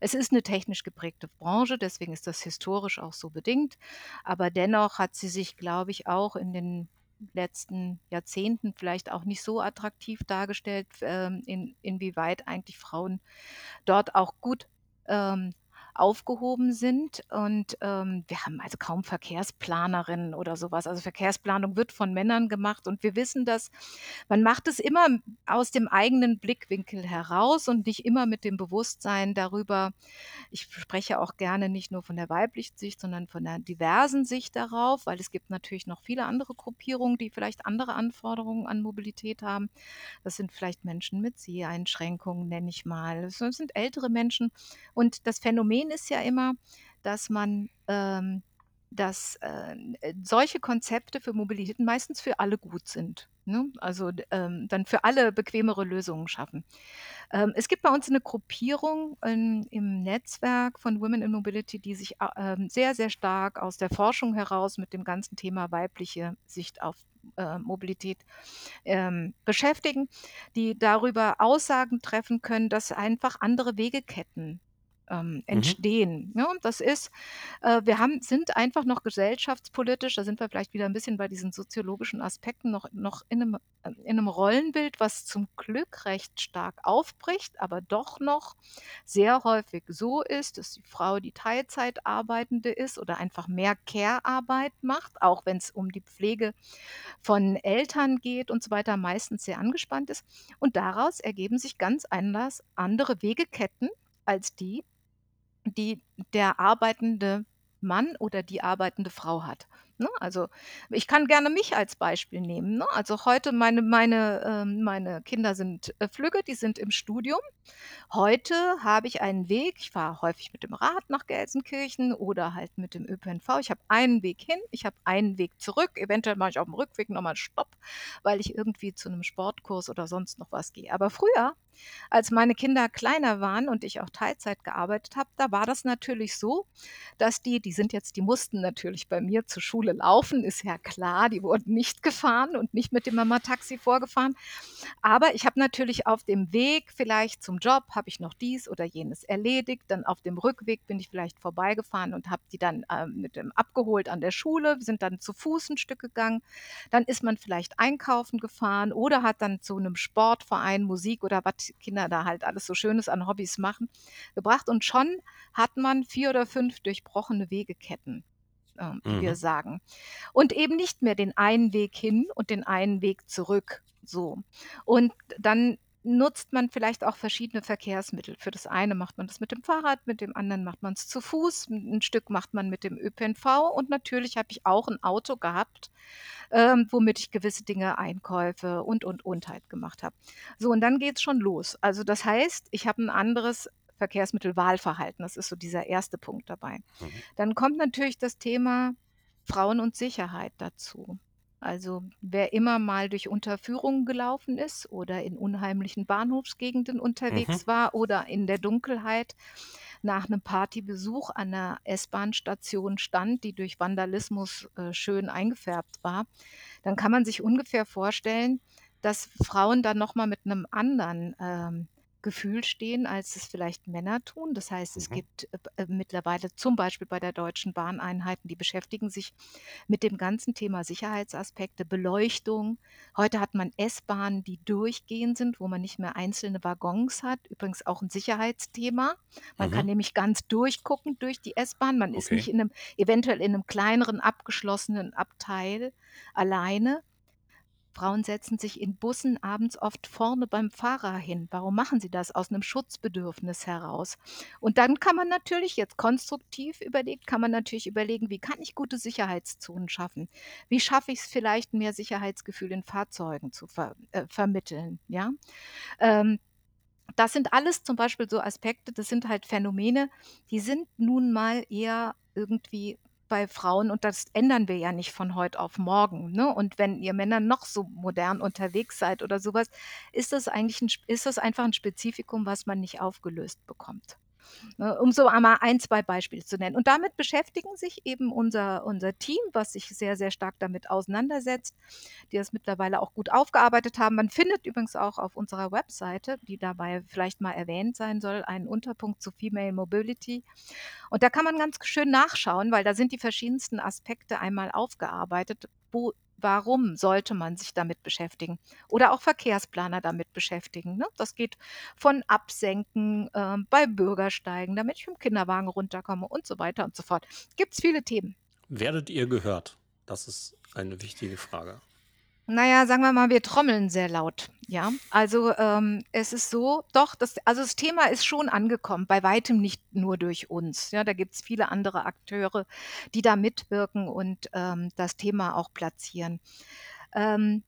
Es ist eine technisch geprägte Branche, deswegen ist das historisch auch so bedingt, aber dennoch hat sie sich, glaube ich, auch in den letzten Jahrzehnten vielleicht auch nicht so attraktiv dargestellt, ähm, in inwieweit eigentlich Frauen dort auch gut, ähm, aufgehoben sind. Und, ähm, wir haben also kaum Verkehrsplanerinnen oder sowas. Also, Verkehrsplanung wird von Männern gemacht und wir wissen das. Man macht es immer aus dem eigenen Blickwinkel heraus und nicht immer mit dem Bewusstsein darüber ich spreche auch gerne nicht nur von der weiblichen Sicht, sondern von der diversen Sicht darauf, weil es gibt natürlich noch viele andere Gruppierungen, die vielleicht andere Anforderungen an Mobilität haben. Das sind vielleicht Menschen mit Seheinschränkungen, nenne ich mal. Das sind ältere Menschen. Und das Phänomen ist ja immer, dass man ähm, dass, äh, solche Konzepte für Mobilität meistens für alle gut sind, ne? Also, ähm, dann für alle bequemere Lösungen schaffen. Ähm, es gibt bei uns eine Gruppierung in im Netzwerk von Women in Mobility, die sich a ähm, sehr, sehr stark aus der Forschung heraus mit dem ganzen Thema weibliche Sicht auf, äh, Mobilität, ähm, beschäftigen, die darüber Aussagen treffen können, dass einfach andere Wegeketten ähm, Mhm. entstehen. Ne? Und das ist, äh, wir haben, sind einfach noch gesellschaftspolitisch, da sind wir vielleicht wieder ein bisschen bei diesen soziologischen Aspekten noch, noch in, einem, äh, in einem Rollenbild, was zum Glück recht stark aufbricht, aber doch noch sehr häufig so ist, dass die Frau die Teilzeit arbeitende ist oder einfach mehr Care-Arbeit macht, auch wenn es um die Pflege von Eltern geht und so weiter, meistens sehr angespannt ist. Und daraus ergeben sich ganz anders andere Wegeketten als die, die der arbeitende Mann oder die arbeitende Frau hat, ne? Also, ich kann gerne mich als Beispiel nehmen, ne? Also, heute meine meine, ähm meine Kinder sind, äh, flügge, die sind im Studium. Heute habe ich einen Weg ich fahre häufig mit dem Rad nach Gelsenkirchen oder halt mit dem ÖPNV. Ich habe einen Weg hin, ich habe einen Weg zurück. Eventuell mache ich auf dem Rückweg noch mal Stopp, weil ich irgendwie zu 'nem Sportkurs oder sonst noch was gehe. Aber früher als meine Kinder kleiner waren und ich auch Teilzeit gearbeitet habe, da war das natürlich so, dass die die sind jetzt die mussten natürlich bei mir zur Schule laufen, ist ja klar, die wurden nicht gefahren und nicht mit dem Mama-Taxi vorgefahren. Aber ich habe natürlich auf dem Weg vielleicht zum Job habe ich noch dies oder jenes erledigt, dann auf dem Rückweg bin ich vielleicht vorbeigefahren und habe die dann, ähm, mit dem abgeholt an der Schule, sind dann zu Fuß 'n Stück gegangen. Dann ist man vielleicht einkaufen gefahren oder hat dann zu 'nem Sportverein Musik oder was Kinder da halt alles so Schönes an Hobbys machen, gebracht. Und schon hat man 4 oder 5 durchbrochene Wegeketten, ähm, wie wir Mhm. sagen. Und eben nicht mehr den einen Weg hin und den einen Weg zurück, so. Und dann nutzt man vielleicht auch verschiedene Verkehrsmittel. Für das eine macht man das mit dem Fahrrad, mit dem anderen macht man's zu Fuß, 'n 'n Stück macht man mit dem ÖPNV und natürlich habe ich auch 'n Auto gehabt, ähm, womit ich gewisse Dinge, Einkäufe und, und, und halt gemacht habe. So, und dann geht's schon los. Also, das heißt, ich habe 'n anderes Verkehrsmittelwahlverhalten. Das ist so dieser erste Punkt dabei. Mhm. Dann kommt natürlich das Thema Frauen und Sicherheit dazu. Also, wer immer mal durch Unterführungen gelaufen ist oder in unheimlichen Bahnhofsgegenden Mhm. unterwegs war oder in der Dunkelheit nach 'nem Partybesuch an 'ner S-Bahn-Station stand, die durch Vandalismus, äh, schön eingefärbt war, dann kann man sich ungefähr vorstellen, dass Frauen dann noch mal mit 'nem anderen, ähm, Gefühl stehen, als es vielleicht Männer tun. Das heißt, es Mhm. gibt, äh, äh, mittlerweile zum Beispiel bei der Deutschen Bahn Einheiten, die beschäftigen sich mit dem ganzen Thema Sicherheitsaspekte, Beleuchtung. Heute hat man S-Bahnen, die durchgehend sind, wo man nicht mehr einzelne Waggons hat. Übrigens auch 'n Sicherheitsthema. Man kann Mhm. nämlich ganz durchgucken durch die S-Bahn. Man ist nicht Okay. in 'nem eventuell in 'nem kleineren abgeschlossenen Abteil alleine. Frauen setzen sich in Bussen abends oft vorne beim Fahrer hin. Warum machen sie das? Aus 'nem Schutzbedürfnis heraus. Und dann kann man natürlich jetzt konstruktiv überlegt kann man natürlich überlegen: „Wie kann ich gute Sicherheitszonen schaffen? Wie schaffe ich's vielleicht, mehr Sicherheitsgefühl in Fahrzeugen zu ver äh, vermitteln?“ Ja? Ähm, das sind alles zum Beispiel so Aspekte, das sind halt Phänomene, die sind nun mal eher irgendwie bei Frauen und das ändern wir ja nicht von heut auf morgen, ne? Und wenn ihr Männer noch so modern unterwegs seid oder so was, ist das eigentlich 'n sp ist das einfach 'n Spezifikum, was man nicht aufgelöst bekommt. Ne, um so einmal ein, zwei Beispiele zu nennen. Und damit beschäftigen sich eben unser, unser Team, was sich sehr, sehr stark damit auseinandersetzt, die das mittlerweile auch gut aufgearbeitet haben. Man findet übrigens auch auf unserer Webseite, die dabei vielleicht mal erwähnt sein soll, einen Unterpunkt zu Female Mobility. Und da kann man ganz schön nachschauen, weil da sind die verschiedensten Aspekte einmal aufgearbeitet, wo warum sollte man sich damit beschäftigen? Oder auch Verkehrsplaner damit beschäftigen. Ne? Das geht von Absenken äh, bei Bürgersteigen, damit ich dem Kinderwagen runterkomme und so weiter und so fort. Gibt es viele Themen. Werdet ihr gehört? Das ist eine wichtige Frage. Naja, sagen wir mal, wir trommeln sehr laut. Ja, also ähm, es ist so, doch, das, also das Thema ist schon angekommen, bei weitem nicht nur durch uns. Ja, da gibt es viele andere Akteure, die da mitwirken und ähm, das Thema auch platzieren. Ähm,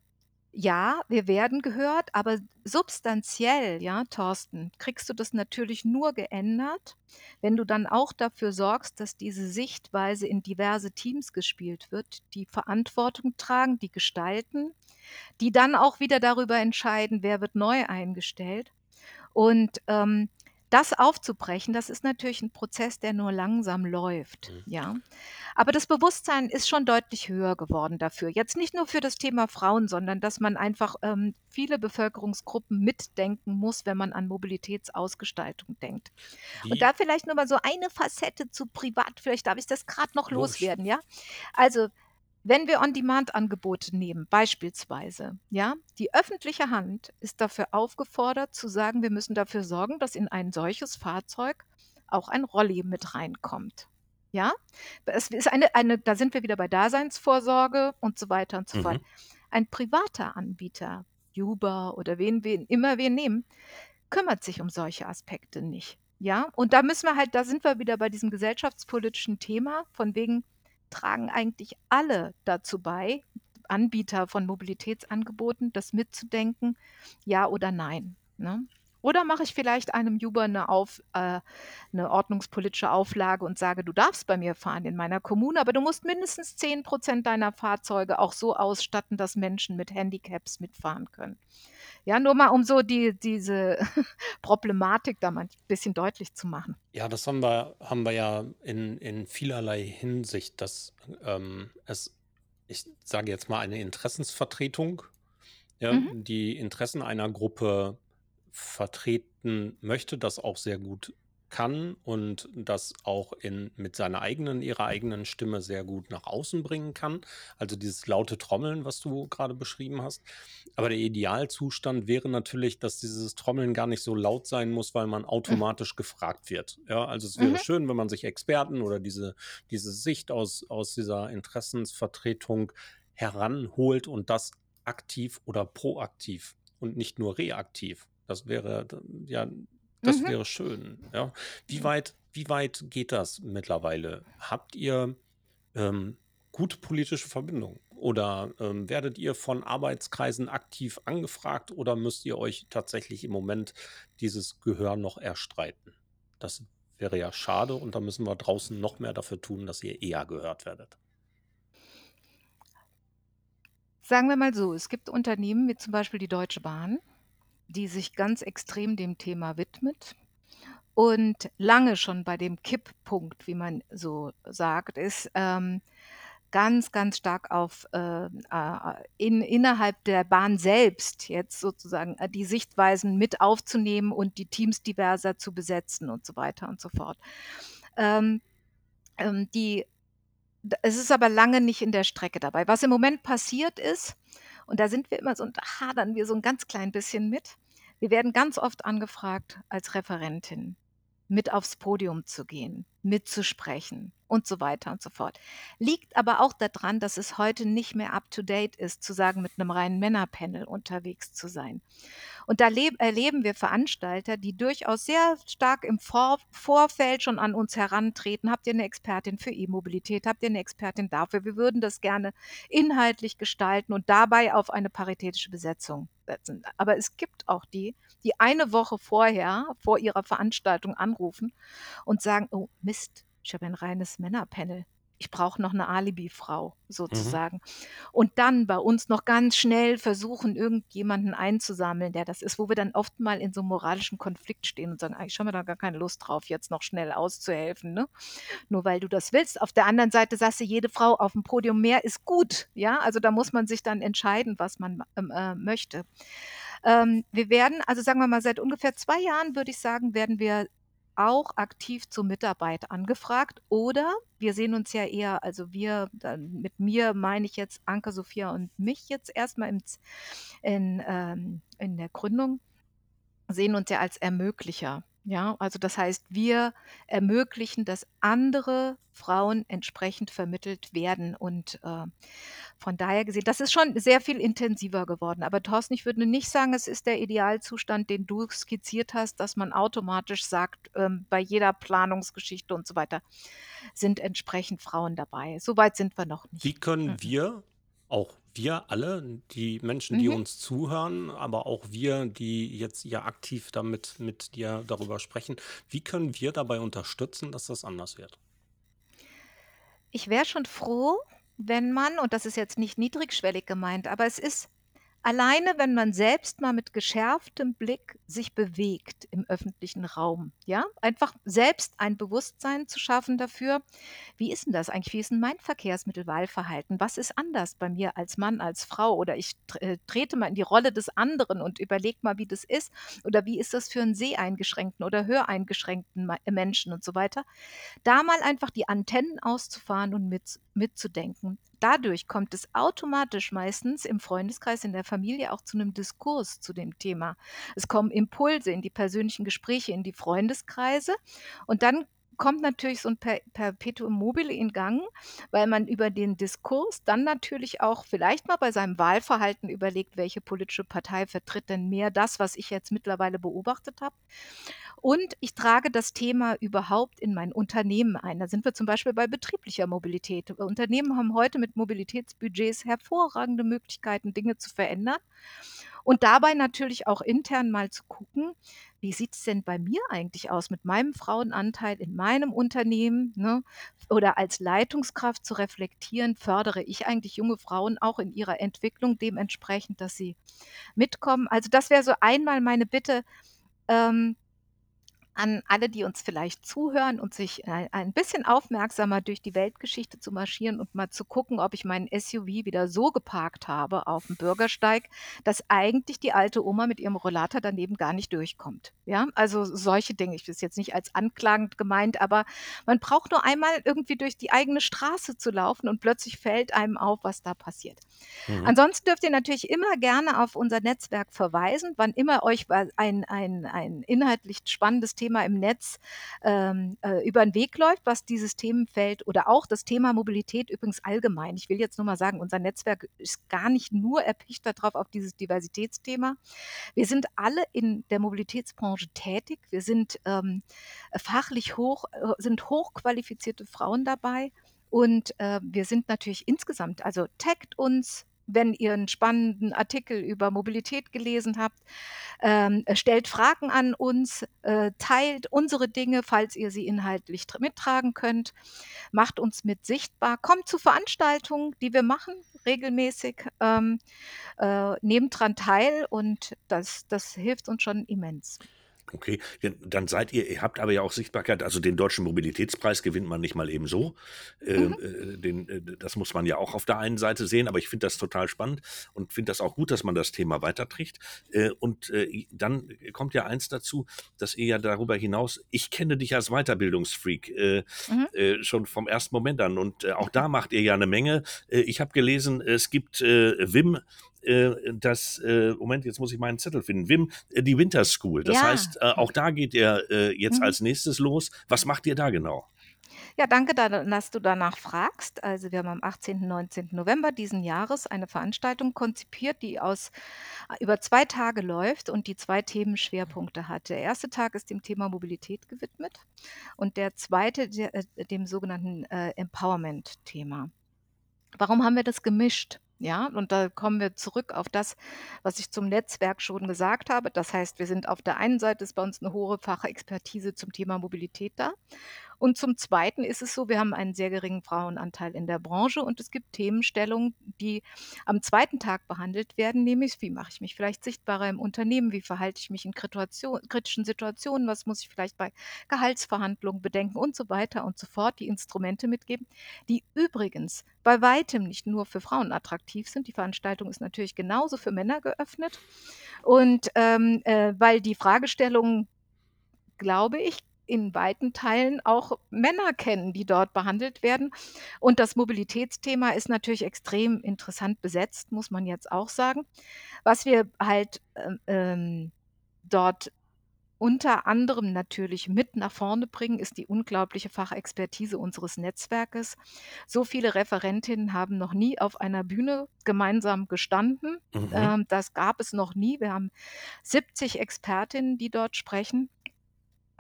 ja, wir werden gehört, aber substanziell, ja, Thorsten, kriegst du das natürlich nur geändert, wenn du dann auch dafür sorgst, dass diese Sichtweise in diverse Teams gespielt wird, die Verantwortung tragen, die gestalten, die dann auch wieder darüber entscheiden, wer wird neu eingestellt. Und ähm, das aufzubrechen, das ist natürlich ein Prozess, der nur langsam läuft, Mhm. ja. Aber das Bewusstsein ist schon deutlich höher geworden dafür. Jetzt nicht nur für das Thema Frauen, sondern dass man einfach ähm, viele Bevölkerungsgruppen mitdenken muss, wenn man an Mobilitätsausgestaltung denkt. Und da vielleicht nur mal so eine Facette zu privat, vielleicht darf ich das gerade noch Logisch. loswerden, ja? Also wenn wir On-Demand-Angebote nehmen, beispielsweise, ja, die öffentliche Hand ist dafür aufgefordert zu sagen, wir müssen dafür sorgen, dass in ein solches Fahrzeug auch ein Rolli mit reinkommt. Ja, es ist eine, eine, da sind wir wieder bei Daseinsvorsorge und so weiter und so mhm. fort. Ein privater Anbieter, Uber oder wen, wen immer wir nehmen, kümmert sich um solche Aspekte nicht. Ja, und da müssen wir halt, da sind wir wieder bei diesem gesellschaftspolitischen Thema, von wegen, tragen eigentlich alle dazu bei, Anbieter von Mobilitätsangeboten, das mitzudenken, ja oder nein. Ne? Oder mache ich vielleicht einem Uber eine, Auf, äh, eine ordnungspolitische Auflage und sage, du darfst bei mir fahren in meiner Kommune, aber du musst mindestens 10 Prozent deiner Fahrzeuge auch so ausstatten, dass Menschen mit Handicaps mitfahren können. Ja, nur mal, um so die, diese [LAUGHS] Problematik da mal ein bisschen deutlich zu machen. Ja, das haben wir, haben wir ja in, in vielerlei Hinsicht, dass ähm, es, ich sage jetzt mal, eine Interessensvertretung, ja, Mhm. die Interessen einer Gruppe vertreten möchte, das auch sehr gut kann und das auch in, mit seiner eigenen, ihrer eigenen Stimme sehr gut nach außen bringen kann. Also dieses laute Trommeln, was du gerade beschrieben hast. Aber der Idealzustand wäre natürlich, dass dieses Trommeln gar nicht so laut sein muss, weil man automatisch gefragt wird. Ja, also es wäre Mhm. schön, wenn man sich Experten oder diese, diese Sicht aus, aus dieser Interessensvertretung heranholt und das aktiv oder proaktiv und nicht nur reaktiv. Das wäre ja das Mhm. wäre schön, ja. Wie weit wie weit geht das mittlerweile? Habt ihr, ähm, gute politische Verbindungen oder, ähm, werdet ihr von Arbeitskreisen aktiv angefragt oder müsst ihr euch tatsächlich im Moment dieses Gehör noch erstreiten? Das wäre ja schade und da müssen wir draußen noch mehr dafür tun, dass ihr eher gehört werdet. Sagen wir mal so, es gibt Unternehmen wie zum Beispiel die Deutsche Bahn die sich ganz extrem dem Thema widmet und lange schon bei dem Kipppunkt, wie man so sagt, ist, ähm, ganz, ganz stark auf äh, äh, in, innerhalb der Bahn selbst jetzt sozusagen äh, die Sichtweisen mit aufzunehmen und die Teams diverser zu besetzen und so weiter und so fort. Ähm, ähm, die, es ist aber lange nicht in der Strecke dabei. Was im Moment passiert ist, und da sind wir immer so, und da hadern wir so ein ganz klein bisschen mit. Wir werden ganz oft angefragt, als Referentin mit aufs Podium zu gehen, mitzusprechen und so weiter und so fort. Liegt aber auch daran, dass es heute nicht mehr up-to-date ist, zu sagen, mit einem reinen Männerpanel unterwegs zu sein. Und da erleben wir Veranstalter, die durchaus sehr stark im Vor Vorfeld schon an uns herantreten. Habt ihr eine Expertin für E-Mobilität? Habt ihr eine Expertin dafür? Wir würden das gerne inhaltlich gestalten und dabei auf eine paritätische Besetzung setzen. Aber es gibt auch die, die eine Woche vorher, vor ihrer Veranstaltung anrufen und sagen, oh Mist, ich habe ein reines Männerpanel. Ich brauche noch eine Alibi-Frau Mhm. sozusagen. Und dann bei uns noch ganz schnell versuchen, irgendjemanden einzusammeln, der das ist, wo wir dann oft mal in so 'nem moralischen Konflikt stehen und sagen: „Eigentlich haben wir da gar keine Lust drauf, jetzt noch schnell auszuhelfen, ne? Nur weil du das willst.“ Auf der anderen Seite sagst du, jede Frau auf'm Podium mehr ist gut, ja? Also, da muss man sich dann entscheiden, was man ma ähm, äh, möchte. Ähm, wir werden also, sagen wir mal, seit ungefähr 2 Jahren, würde ich sagen, werden wir auch aktiv zur Mitarbeit angefragt. Oder wir sehen uns ja eher also, wir mit mir meine ich jetzt Anke, Sophia und mich jetzt erst mal im in, ähm in der Gründung, sehen uns ja als Ermöglicher, ja? Also, das heißt, wir ermöglichen, dass andere Frauen entsprechend vermittelt werden und, äh, von daher gesehen das ist schon sehr viel intensiver geworden. Aber Thorsten, ich würde nicht sagen, es ist der Idealzustand, den du skizziert hast, dass man automatisch sagt, ähm, bei jeder Planungsgeschichte und so weiter sind entsprechend Frauen dabei. So weit sind wir noch Wie nicht. können Mhm. wir, auch wir alle, die Menschen, die Mhm. uns zuhören, aber auch wir, die jetzt ja aktiv damit mit dir darüber sprechen wie können wir dabei unterstützen, dass das anders wird? Ich wäre schon froh, wenn man und das ist jetzt nicht niedrigschwellig gemeint, aber es ist alleine, wenn man selbst mal mit geschärftem Blick sich bewegt im öffentlichen Raum, ja? Einfach selbst ein Bewusstsein zu schaffen dafür: „Wie ist 'n das eigentlich? Wie ist 'n mein Verkehrsmittelwahlverhalten? Was ist anders bei mir als Mann, als Frau?“ Oder ich äh, trete mal in die Rolle des anderen und überlege mal, wie das ist. Oder wie ist das für 'n seheingeschränkten oder höreingeschränkten Menschen und so weiter. Da mal einfach die Antennen auszufahren und mit mitzudenken. Dadurch kommt es automatisch meistens im Freundeskreis, in der Familie auch zu 'nem Diskurs zu dem Thema. Es kommen Impulse in die persönlichen Gespräche, in die Freundeskreise und dann kommt natürlich so 'n Per Perpetuum mobile in Gang, weil man über den Diskurs dann natürlich auch vielleicht mal bei seinem Wahlverhalten überlegt, welche politische Partei vertritt denn mehr das, was ich jetzt mittlerweile beobachtet habe. Und ich trage das Thema überhaupt in mein Unternehmen ein. Da sind wir zum Beispiel bei betrieblicher Mobilität. Unternehmen haben heute mit Mobilitätsbudgets hervorragende Möglichkeiten, Dinge zu verändern und dabei natürlich auch intern mal zu gucken: „Wie sieht's denn bei mir eigentlich aus mit meinem Frauenanteil in meinem Unternehmen“, ne? Oder als Leitungskraft zu reflektieren: „Fördere ich eigentlich junge Frauen auch in ihrer Entwicklung dementsprechend, dass sie mitkommen?“ Also, das wäre so einmal meine Bitte, ähm, an alle, die uns vielleicht zuhören und sich ei ein bisschen aufmerksamer durch die Weltgeschichte zu marschieren und mal zu gucken, ob ich meinen SUV wieder so geparkt habe auf'm Bürgersteig, dass eigentlich die alte Oma mit ihrem Rollator daneben gar nicht durchkommt, ja? Also, solche Dinge. Ich ist jetzt nicht als anklagend gemeint, aber man braucht nur einmal irgendwie durch die eigene Straße zu laufen und plötzlich fällt einem auf, was da passiert. Mhm. Ansonsten dürft ihr natürlich immer gerne auf unser Netzwerk verweisen, wann immer euch ein ein ein inhaltlich spannendes Thema im Netz, ähm, äh, über 'n Weg läuft, was dieses Themenfeld oder auch das Thema Mobilität übrigens allgemein. Ich will jetzt nur mal sagen, unser Netzwerk ist gar nicht nur erpicht da drauf auf dieses Diversitätsthema. Wir sind alle in der Mobilitätsbranche tätig. Wir sind, ähm, fachlich hoch äh, sind hochqualifizierte Frauen dabei und, äh, wir sind natürlich insgesamt also, taggt uns, wenn ihr 'n spannenden Artikel über Mobilität gelesen habt. Ähm, stellt Fragen an uns, äh, teilt unsere Dinge, falls ihr sie inhaltlich tr mittragen könnt. Macht uns mit sichtbar. Kommt zu Veranstaltungen, die wir machen, regelmäßig. Ähm, äh, nehmt dran teil und das das hilft uns schon immens. Okay, dann seid ihr ihr habt aber ja auch Sichtbarkeit. Also, den Deutschen Mobilitätspreis gewinnt man nicht mal eben so. Ähm, Mhm. äh, den äh, das muss man ja auch auf der einen Seite sehen, aber ich finde das total spannend und finde das auch gut, dass man das Thema weiterträgt. Äh, und, äh, dann kommt ja eins dazu, dass ihr ja darüber hinaus ich kenne dich als Weiterbildungsfreak, äh, Mhm. äh, schon vom ersten Moment an und, auch da macht ihr ja 'ne Menge. Ich habe gelesen, es gibt, WIM, äh, das äh, Moment, jetzt muss ich meinen Zettel finden. WIM, äh, die Winter School. Das Ja. heißt, äh, auch da geht ihr, jetzt Mhm. als Nächstes los. Was macht ihr da genau? Ja, danke, da dass du danach fragst. Also, wir haben am 18., 19. November diesen Jahres eine Veranstaltung konzipiert, die aus über 2 Tage läuft und die 2 Themenschwerpunkte hat. Der erste Tag ist dem Thema Mobilität gewidmet und der zweite der dem sogenannten, äh, Empowerment-Thema. Warum haben wir das gemischt? Ja, und da kommen wir zurück auf das, was ich zum Netzwerk schon gesagt habe. Das heißt, wir sind auf der einen Seite ist bei uns 'ne hohe Fachexpertise zum Thema Mobilität da Und zum Zweiten ist es so, wir haben einen sehr geringen Frauenanteil in der Branche und es gibt Themenstellungen, die am zweiten Tag behandelt werden, nämlich wie mache ich mich vielleicht sichtbarer im Unternehmen, wie verhalte ich mich in kritischen Situationen, was muss ich vielleicht bei Gehaltsverhandlungen bedenken und so weiter und so fort, die Instrumente mitgeben, die übrigens bei weitem nicht nur für Frauen attraktiv sind. Die Veranstaltung ist natürlich genauso für Männer geöffnet. Und ähm, äh, weil die Fragestellungen, glaube ich, in weiten Teilen auch Männer kennen, die dort behandelt werden. Und das Mobilitätsthema ist natürlich extrem interessant besetzt, muss man jetzt auch sagen. Was wir halt ähm, ähm dort unter anderem natürlich mit nach vorne bringen, ist die unglaubliche Fachexpertise unseres Netzwerkes. So viele Referentinnen haben noch nie auf einer Bühne gemeinsam gestanden. Mhm. Ähm, das gab es noch nie. Wir haben 70 Expertinnen, die dort sprechen.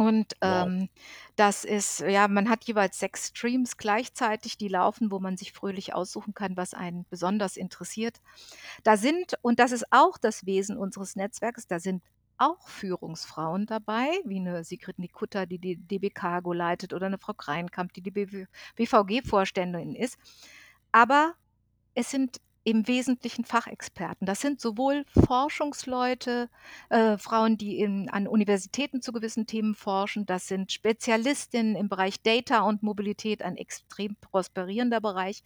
Und wow. ähm, das ist, ja, man hat jeweils sechs Streams gleichzeitig, die laufen, wo man sich fröhlich aussuchen kann, was einen besonders interessiert. Da sind, und das ist auch das Wesen unseres Netzwerkes, da sind auch Führungsfrauen dabei, wie eine Sigrid Nikutta, die die DB Cargo leitet, oder eine Frau Kreinkamp, die die BVG-Vorständin ist. Aber es sind im Wesentlichen Fachexperten. Das sind sowohl Forschungsleute, äh, Frauen, die in, an Universitäten zu gewissen Themen forschen, das sind Spezialistinnen im Bereich Data und Mobilität, ein extrem prosperierender Bereich.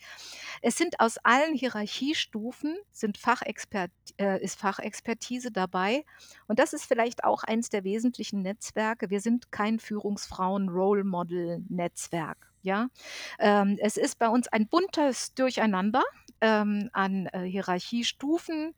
Es sind aus allen Hierarchiestufen sind Fachexpert, äh, ist Fachexpertise dabei. Und das ist vielleicht auch eines der wesentlichen Netzwerke. Wir sind kein Führungsfrauen-Role-Model-Netzwerk. Ja, ähm, es ist bei uns ein buntes Durcheinander ähm, an äh, Hierarchiestufen,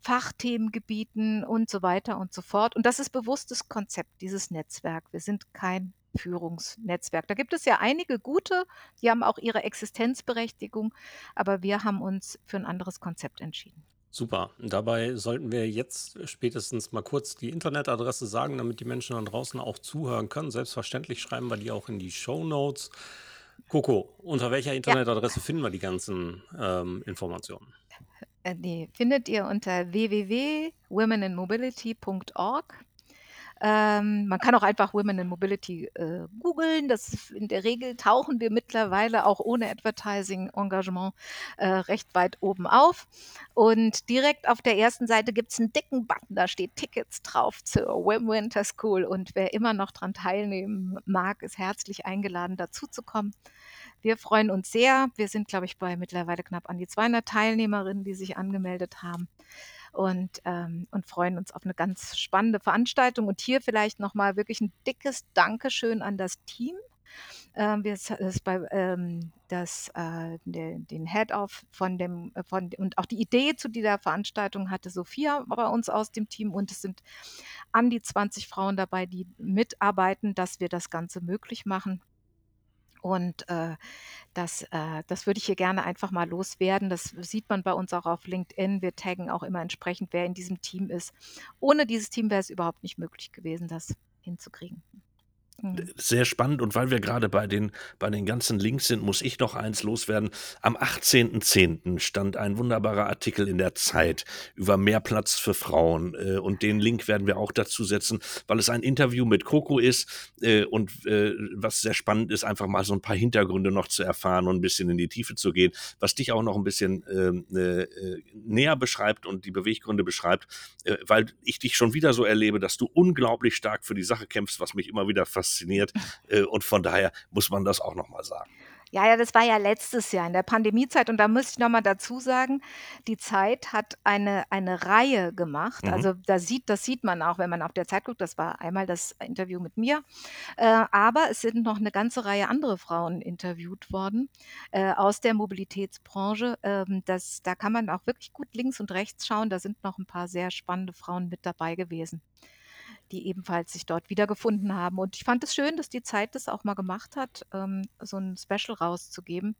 Fachthemengebieten und so weiter und so fort. Und das ist bewusstes Konzept, dieses Netzwerk. Wir sind kein Führungsnetzwerk. Da gibt es ja einige gute, die haben auch ihre Existenzberechtigung, aber wir haben uns für ein anderes Konzept entschieden. Super. Dabei sollten wir jetzt spätestens mal kurz die Internetadresse sagen, damit die Menschen da draußen auch zuhören können. Selbstverständlich schreiben wir die auch in die Show Notes. Coco, unter welcher Internetadresse ja. finden wir die ganzen ähm, Informationen? Äh, die findet ihr unter www.womeninmobility.org. Ähm, man kann auch einfach Women in Mobility äh, googeln. In der Regel tauchen wir mittlerweile auch ohne Advertising-Engagement äh, recht weit oben auf. Und direkt auf der ersten Seite gibt es einen dicken Button, da steht Tickets drauf zur Wim Winter School. Und wer immer noch daran teilnehmen mag, ist herzlich eingeladen, dazu zu kommen. Wir freuen uns sehr. Wir sind, glaube ich, bei mittlerweile knapp an die 200 Teilnehmerinnen, die sich angemeldet haben und, ähm, und freuen uns auf eine ganz spannende Veranstaltung. Und hier vielleicht nochmal wirklich ein dickes Dankeschön an das Team. Ähm, wir das bei ähm, das äh, den, den Head-Off von dem äh, von und auch die Idee zu dieser Veranstaltung hatte Sophia bei uns aus dem Team und es sind an die 20 Frauen dabei, die mitarbeiten, dass wir das Ganze möglich machen. Und äh, das, äh, das würde ich hier gerne einfach mal loswerden. Das sieht man bei uns auch auf LinkedIn. Wir taggen auch immer entsprechend, wer in diesem Team ist. Ohne dieses Team wäre es überhaupt nicht möglich gewesen, das hinzukriegen. Mhm. Sehr spannend und weil wir gerade bei den, bei den ganzen Links sind, muss ich noch eins loswerden. Am 18.10. stand ein wunderbarer Artikel in der Zeit über mehr Platz für Frauen äh, und den Link werden wir auch dazu setzen, weil es ein Interview mit Coco ist äh, und äh, was sehr spannend ist, einfach mal so ein paar Hintergründe noch zu erfahren und ein bisschen in die Tiefe zu gehen, was dich auch noch ein bisschen ähm, äh, äh, näher beschreibt und die Beweggründe beschreibt, weil ich dich schon wieder so erlebe, dass du unglaublich stark für die Sache kämpfst, was mich immer wieder fasziniert fasziniert. Äh, und von daher muss man das auch nochmal sagen. Ja, ja, das war ja letztes Jahr in der Pandemiezeit. Und da muss ich nochmal dazu sagen, die Zeit hat eine, eine Reihe gemacht. Mhm. Also da sieht, das sieht man auch, wenn man auf der Zeit guckt. Das war einmal das Interview mit mir. Äh, aber es sind noch eine ganze Reihe andere Frauen interviewt worden äh, aus der Mobilitätsbranche. Ähm, das, da kann man auch wirklich gut links und rechts schauen. Da sind noch ein paar sehr spannende Frauen mit dabei gewesen die ebenfalls sich dort wiedergefunden haben. Und ich fand es schön, dass die Zeit das auch mal gemacht hat, ähm, so ein Special rauszugeben.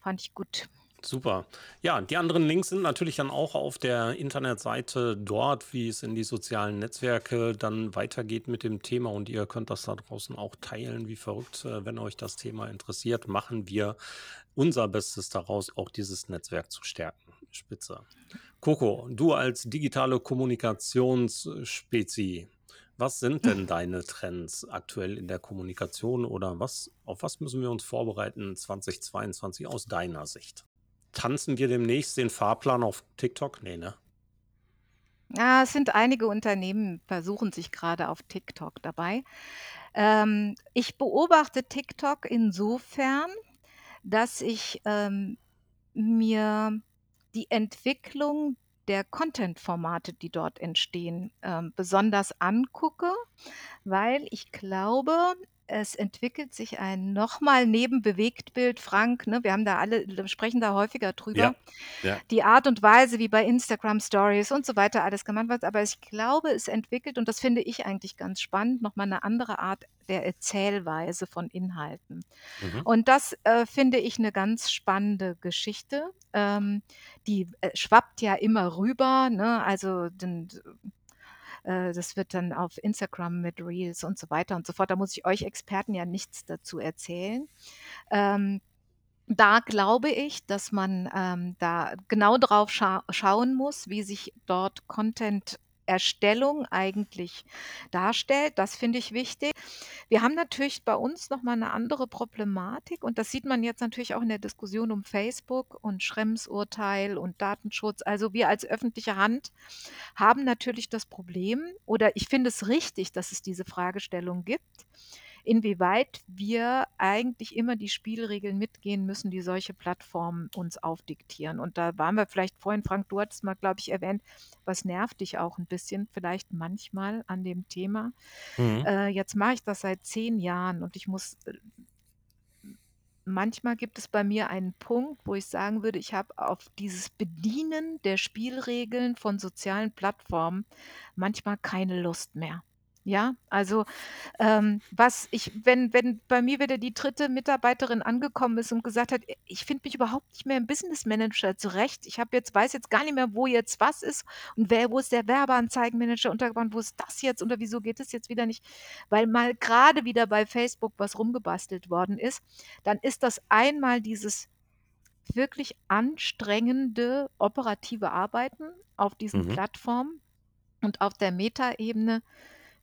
Fand ich gut. Super. Ja, die anderen Links sind natürlich dann auch auf der Internetseite dort, wie es in die sozialen Netzwerke dann weitergeht mit dem Thema. Und ihr könnt das da draußen auch teilen, wie verrückt. Äh, wenn euch das Thema interessiert, machen wir unser Bestes daraus, auch dieses Netzwerk zu stärken. Spitze. Coco, du als digitale Kommunikationsspezie, Was sind denn deine Trends aktuell in der Kommunikation oder was auf was müssen wir uns vorbereiten 2022 aus deiner Sicht? Tanzen wir demnächst den Fahrplan auf TikTok? Ne, ne? Ja, es sind einige Unternehmen versuchen sich gerade auf TikTok dabei. Ähm, ich beobachte TikTok insofern, dass ich, ähm, mir die Entwicklung der Content-Formate, die dort entstehen, ähm, besonders angucke, weil ich glaube, es entwickelt sich ein nochmal neben Bewegtbild, Frank, ne, wir haben da alle sprechen da häufiger drüber, Ja, ja. die Art und Weise, wie bei Instagram Stories und so weiter alles gemacht wird. Aber ich glaube, es entwickelt, und das finde ich eigentlich ganz spannend, noch mal 'ne andere Art der Erzählweise von Inhalten. Mhm. Und das, äh, finde ich eine ganz spannende Geschichte. Ähm, die, äh, schwappt ja immer rüber, ne? Also, den äh, das wird dann auf Instagram mit Reels und so weiter und so fort. Da muss ich euch Experten ja nichts dazu erzählen. Ähm, da glaube ich, dass man, ähm, da genau drauf scha schauen muss, wie sich dort Content-Erstellung eigentlich darstellt. Das finde ich wichtig. Wir haben natürlich bei uns noch mal 'ne andere Problematik und das sieht man jetzt natürlich auch in der Diskussion um Facebook und Schrems Urteil und Datenschutz. Also, wir als öffentliche Hand haben natürlich das Problem oder ich finde es richtig, dass es diese Fragestellung gibt, inwieweit wir eigentlich immer die Spielregeln mitgehen müssen, die solche Plattformen uns aufdiktieren. Und da waren wir vielleicht vorhin Frank, du hattest mal, glaube ich, erwähnt, was nervt dich auch 'n bisschen vielleicht manchmal an dem Thema? Mhm. Äh, jetzt mache ich das seit 10 Jahren und ich muss äh manchmal gibt es bei mir einen Punkt, wo ich sagen würde, ich habe auf dieses Bedienen der Spielregeln von sozialen Plattformen manchmal keine Lust mehr. Ja, also, ähm, was ich wenn wenn bei mir wieder die 3. Mitarbeiterin angekommen ist und gesagt hat: „I ich finde mich überhaupt nicht mehr im Business Manager zurecht. Ich habe jetzt weiß jetzt gar nicht mehr, wo jetzt was ist und wer wo ist der Werbeanzeigenmanager untergebracht, wo ist das jetzt oder wieso geht es jetzt wieder nicht?“ Weil mal grade wieder bei Facebook was rumgebastelt worden ist, dann ist das einmal dieses wirklich anstrengende operative Arbeiten auf diesen Mhm. Plattformen und auf der Metaebene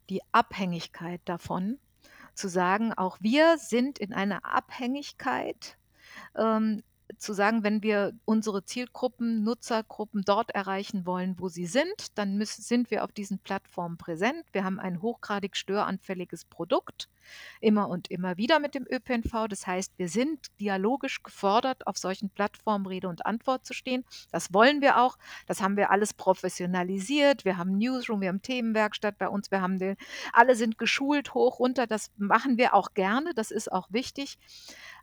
die Abhängigkeit davon, zu sagen, auch wir sind in einer Abhängigkeit, ähm, zu sagen, wenn wir unsere Zielgruppen, Nutzergruppen dort erreichen wollen, wo sie sind, dann müss sind wir auf diesen Plattformen präsent. Wir haben ein hochgradig störanfälliges Produkt, immer und immer wieder mit dem ÖPNV. Das heißt, wir sind dialogisch gefordert, auf solchen Plattformen Rede und Antwort zu stehen. Das wollen wir auch. Das haben wir alles professionalisiert. Wir haben Newsroom, wir haben Themenwerkstatt bei uns, wir haben den alle sind geschult hoch, runter. Das machen wir auch gerne, das ist auch wichtig.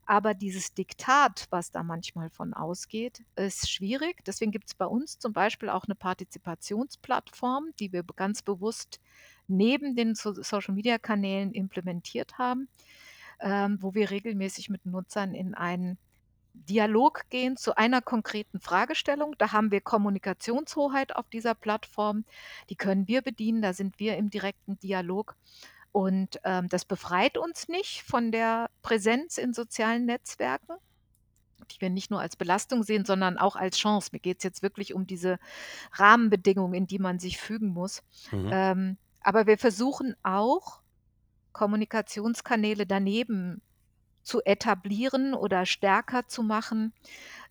Aber dieses Diktat, was da manchmal von ausgeht, ist schwierig. Deswegen gibt's bei uns zum Beispiel auch 'ne Partizipationsplattform, die wir ganz bewusst neben den So Social-Media-Kanälen implementiert haben, ähm, wo wir regelmäßig mit Nutzern in einen Dialog gehen zu einer konkreten Fragestellung. Da haben wir Kommunikationshoheit auf dieser Plattform. Die können wir bedienen, da sind wir im direkten Dialog. Und, ähm, das befreit uns nicht von der Präsenz in sozialen Netzwerken, die wir nicht nur als Belastung sehen, sondern auch als Chance. Mir geht's jetzt wirklich um diese Rahmenbedingungen, in die man sich fügen muss. Mhm. Ähm, aber wir versuchen auch, Kommunikationskanäle daneben zu etablieren oder stärker zu machen,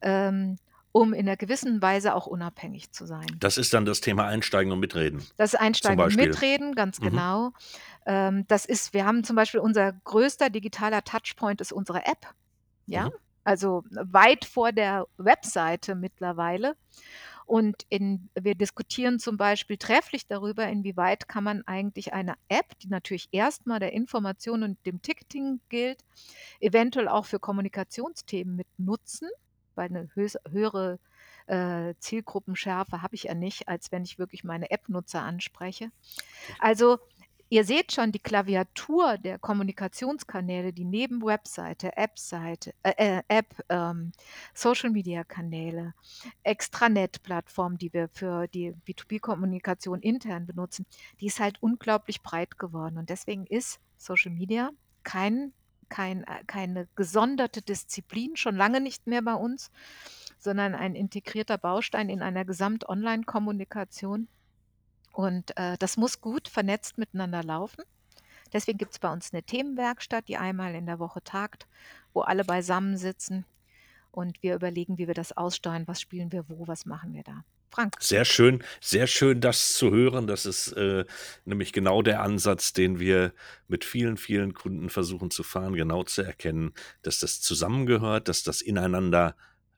ähm, um in 'ner gewissen Weise auch unabhängig zu sein. Das ist dann das Thema Einsteigen und Mitreden Das zum Einsteigen und? Mitreden, ganz Mhm. genau. Ähm, das ist wir haben zum Beispiel unser größter digitaler Touchpoint ist unsere App, ja? Mhm. Also, weit vor der Webseite mittlerweile. Und in wir diskutieren zum Beispiel trefflich darüber, inwieweit kann man eigentlich eine App, die natürlich erst mal der Information und dem Ticketing gilt, eventuell auch für Kommunikationsthemen mit nutzen, weil 'ne hös höhere, äh, Zielgruppenschärfe habe ich ja nicht, als wenn ich wirklich meine App-Nutzer anspreche. Also, ihr seht schon, die Klaviatur der Kommunikationskanäle, die neben Webseite, App-Seite äh, äh, App, ähm, Social-Media-Kanäle, Extranet-Plattform, die wir für die B2B-Kommunikation intern benutzen, die ist halt unglaublich breit geworden. Und deswegen ist Social Media kein kein äh, keine gesonderte Disziplin, schon lange nicht mehr bei uns, sondern ein integrierter Baustein in einer Gesamt-Online-Kommunikation. Und äh, das muss gut vernetzt miteinander laufen. Deswegen gibt es bei uns eine Themenwerkstatt, die einmal in der Woche tagt, wo alle beisammen sitzen und wir überlegen, wie wir das aussteuern, was spielen wir wo, was machen wir da. Frank. Sehr schön, sehr schön, das zu hören. Das ist äh, nämlich genau der Ansatz, den wir mit vielen, vielen Kunden versuchen zu fahren, genau zu erkennen, dass das zusammengehört, dass das ineinander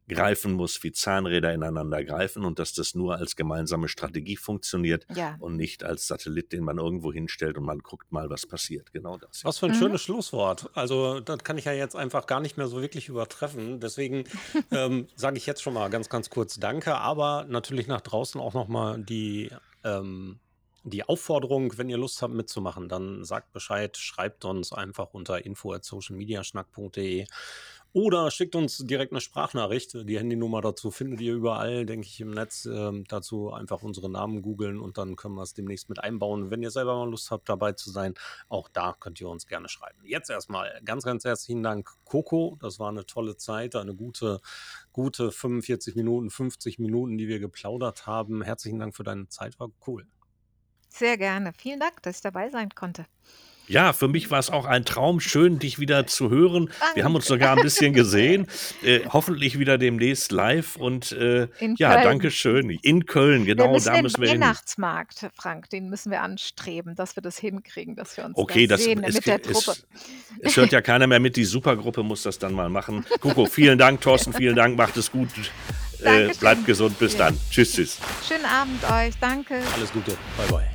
greifen muss, wie Zahnräder ineinander greifen und dass das nur als gemeinsame Strategie funktioniert Ja. und nicht als Satellit, den man irgendwo hinstellt und man guckt mal, was passiert. Genau das. Was für ein Mhm. schönes Schlusswort. Also, das kann ich ja jetzt einfach gar nicht mehr so wirklich übertreffen. Deswegen [LAUGHS] ähm, sage ich jetzt schon mal ganz, ganz kurz Danke, aber natürlich nach draußen auch nochmal die, ähm, die Aufforderung, wenn ihr Lust habt mitzumachen, dann sagt Bescheid, schreibt uns einfach unter info.socialmediaschnack.de oder schickt uns direkt eine Sprachnachricht. Die Handynummer dazu findet ihr überall, denke ich, im Netz. Ähm, dazu einfach unsere Namen googeln und dann können wir es demnächst mit einbauen. Wenn ihr selber mal Lust habt, dabei zu sein, auch da könnt ihr uns gerne schreiben. Jetzt erstmal ganz, ganz herzlichen Dank, Coco. Das war eine tolle Zeit, eine gute, gute 45 Minuten, 50 Minuten, die wir geplaudert haben. Herzlichen Dank für deine Zeit, war cool. Sehr gerne. Vielen Dank, dass ich dabei sein konnte. Ja, für mich war es auch ein Traum, schön, dich wieder zu hören. Wir haben uns Danke. sogar ein bisschen [LAUGHS] gesehen. Äh, hoffentlich wieder demnächst live. Und äh, In ja, Köln. danke schön. In Köln, genau, müssen da den müssen wir hin. Weihnachtsmarkt, Frank, den müssen wir anstreben, dass wir das hinkriegen, dass wir uns Okay, da das sehen es, mit der es, Truppe. es hört ja keiner mehr mit. Die Supergruppe muss das dann mal machen. Kuko, vielen Dank, Thorsten, vielen Dank, macht es gut. Äh, bleibt gesund, bis Ja. dann. Tschüss, tschüss. Schönen Abend euch. Danke. Alles Gute. Bye, bye.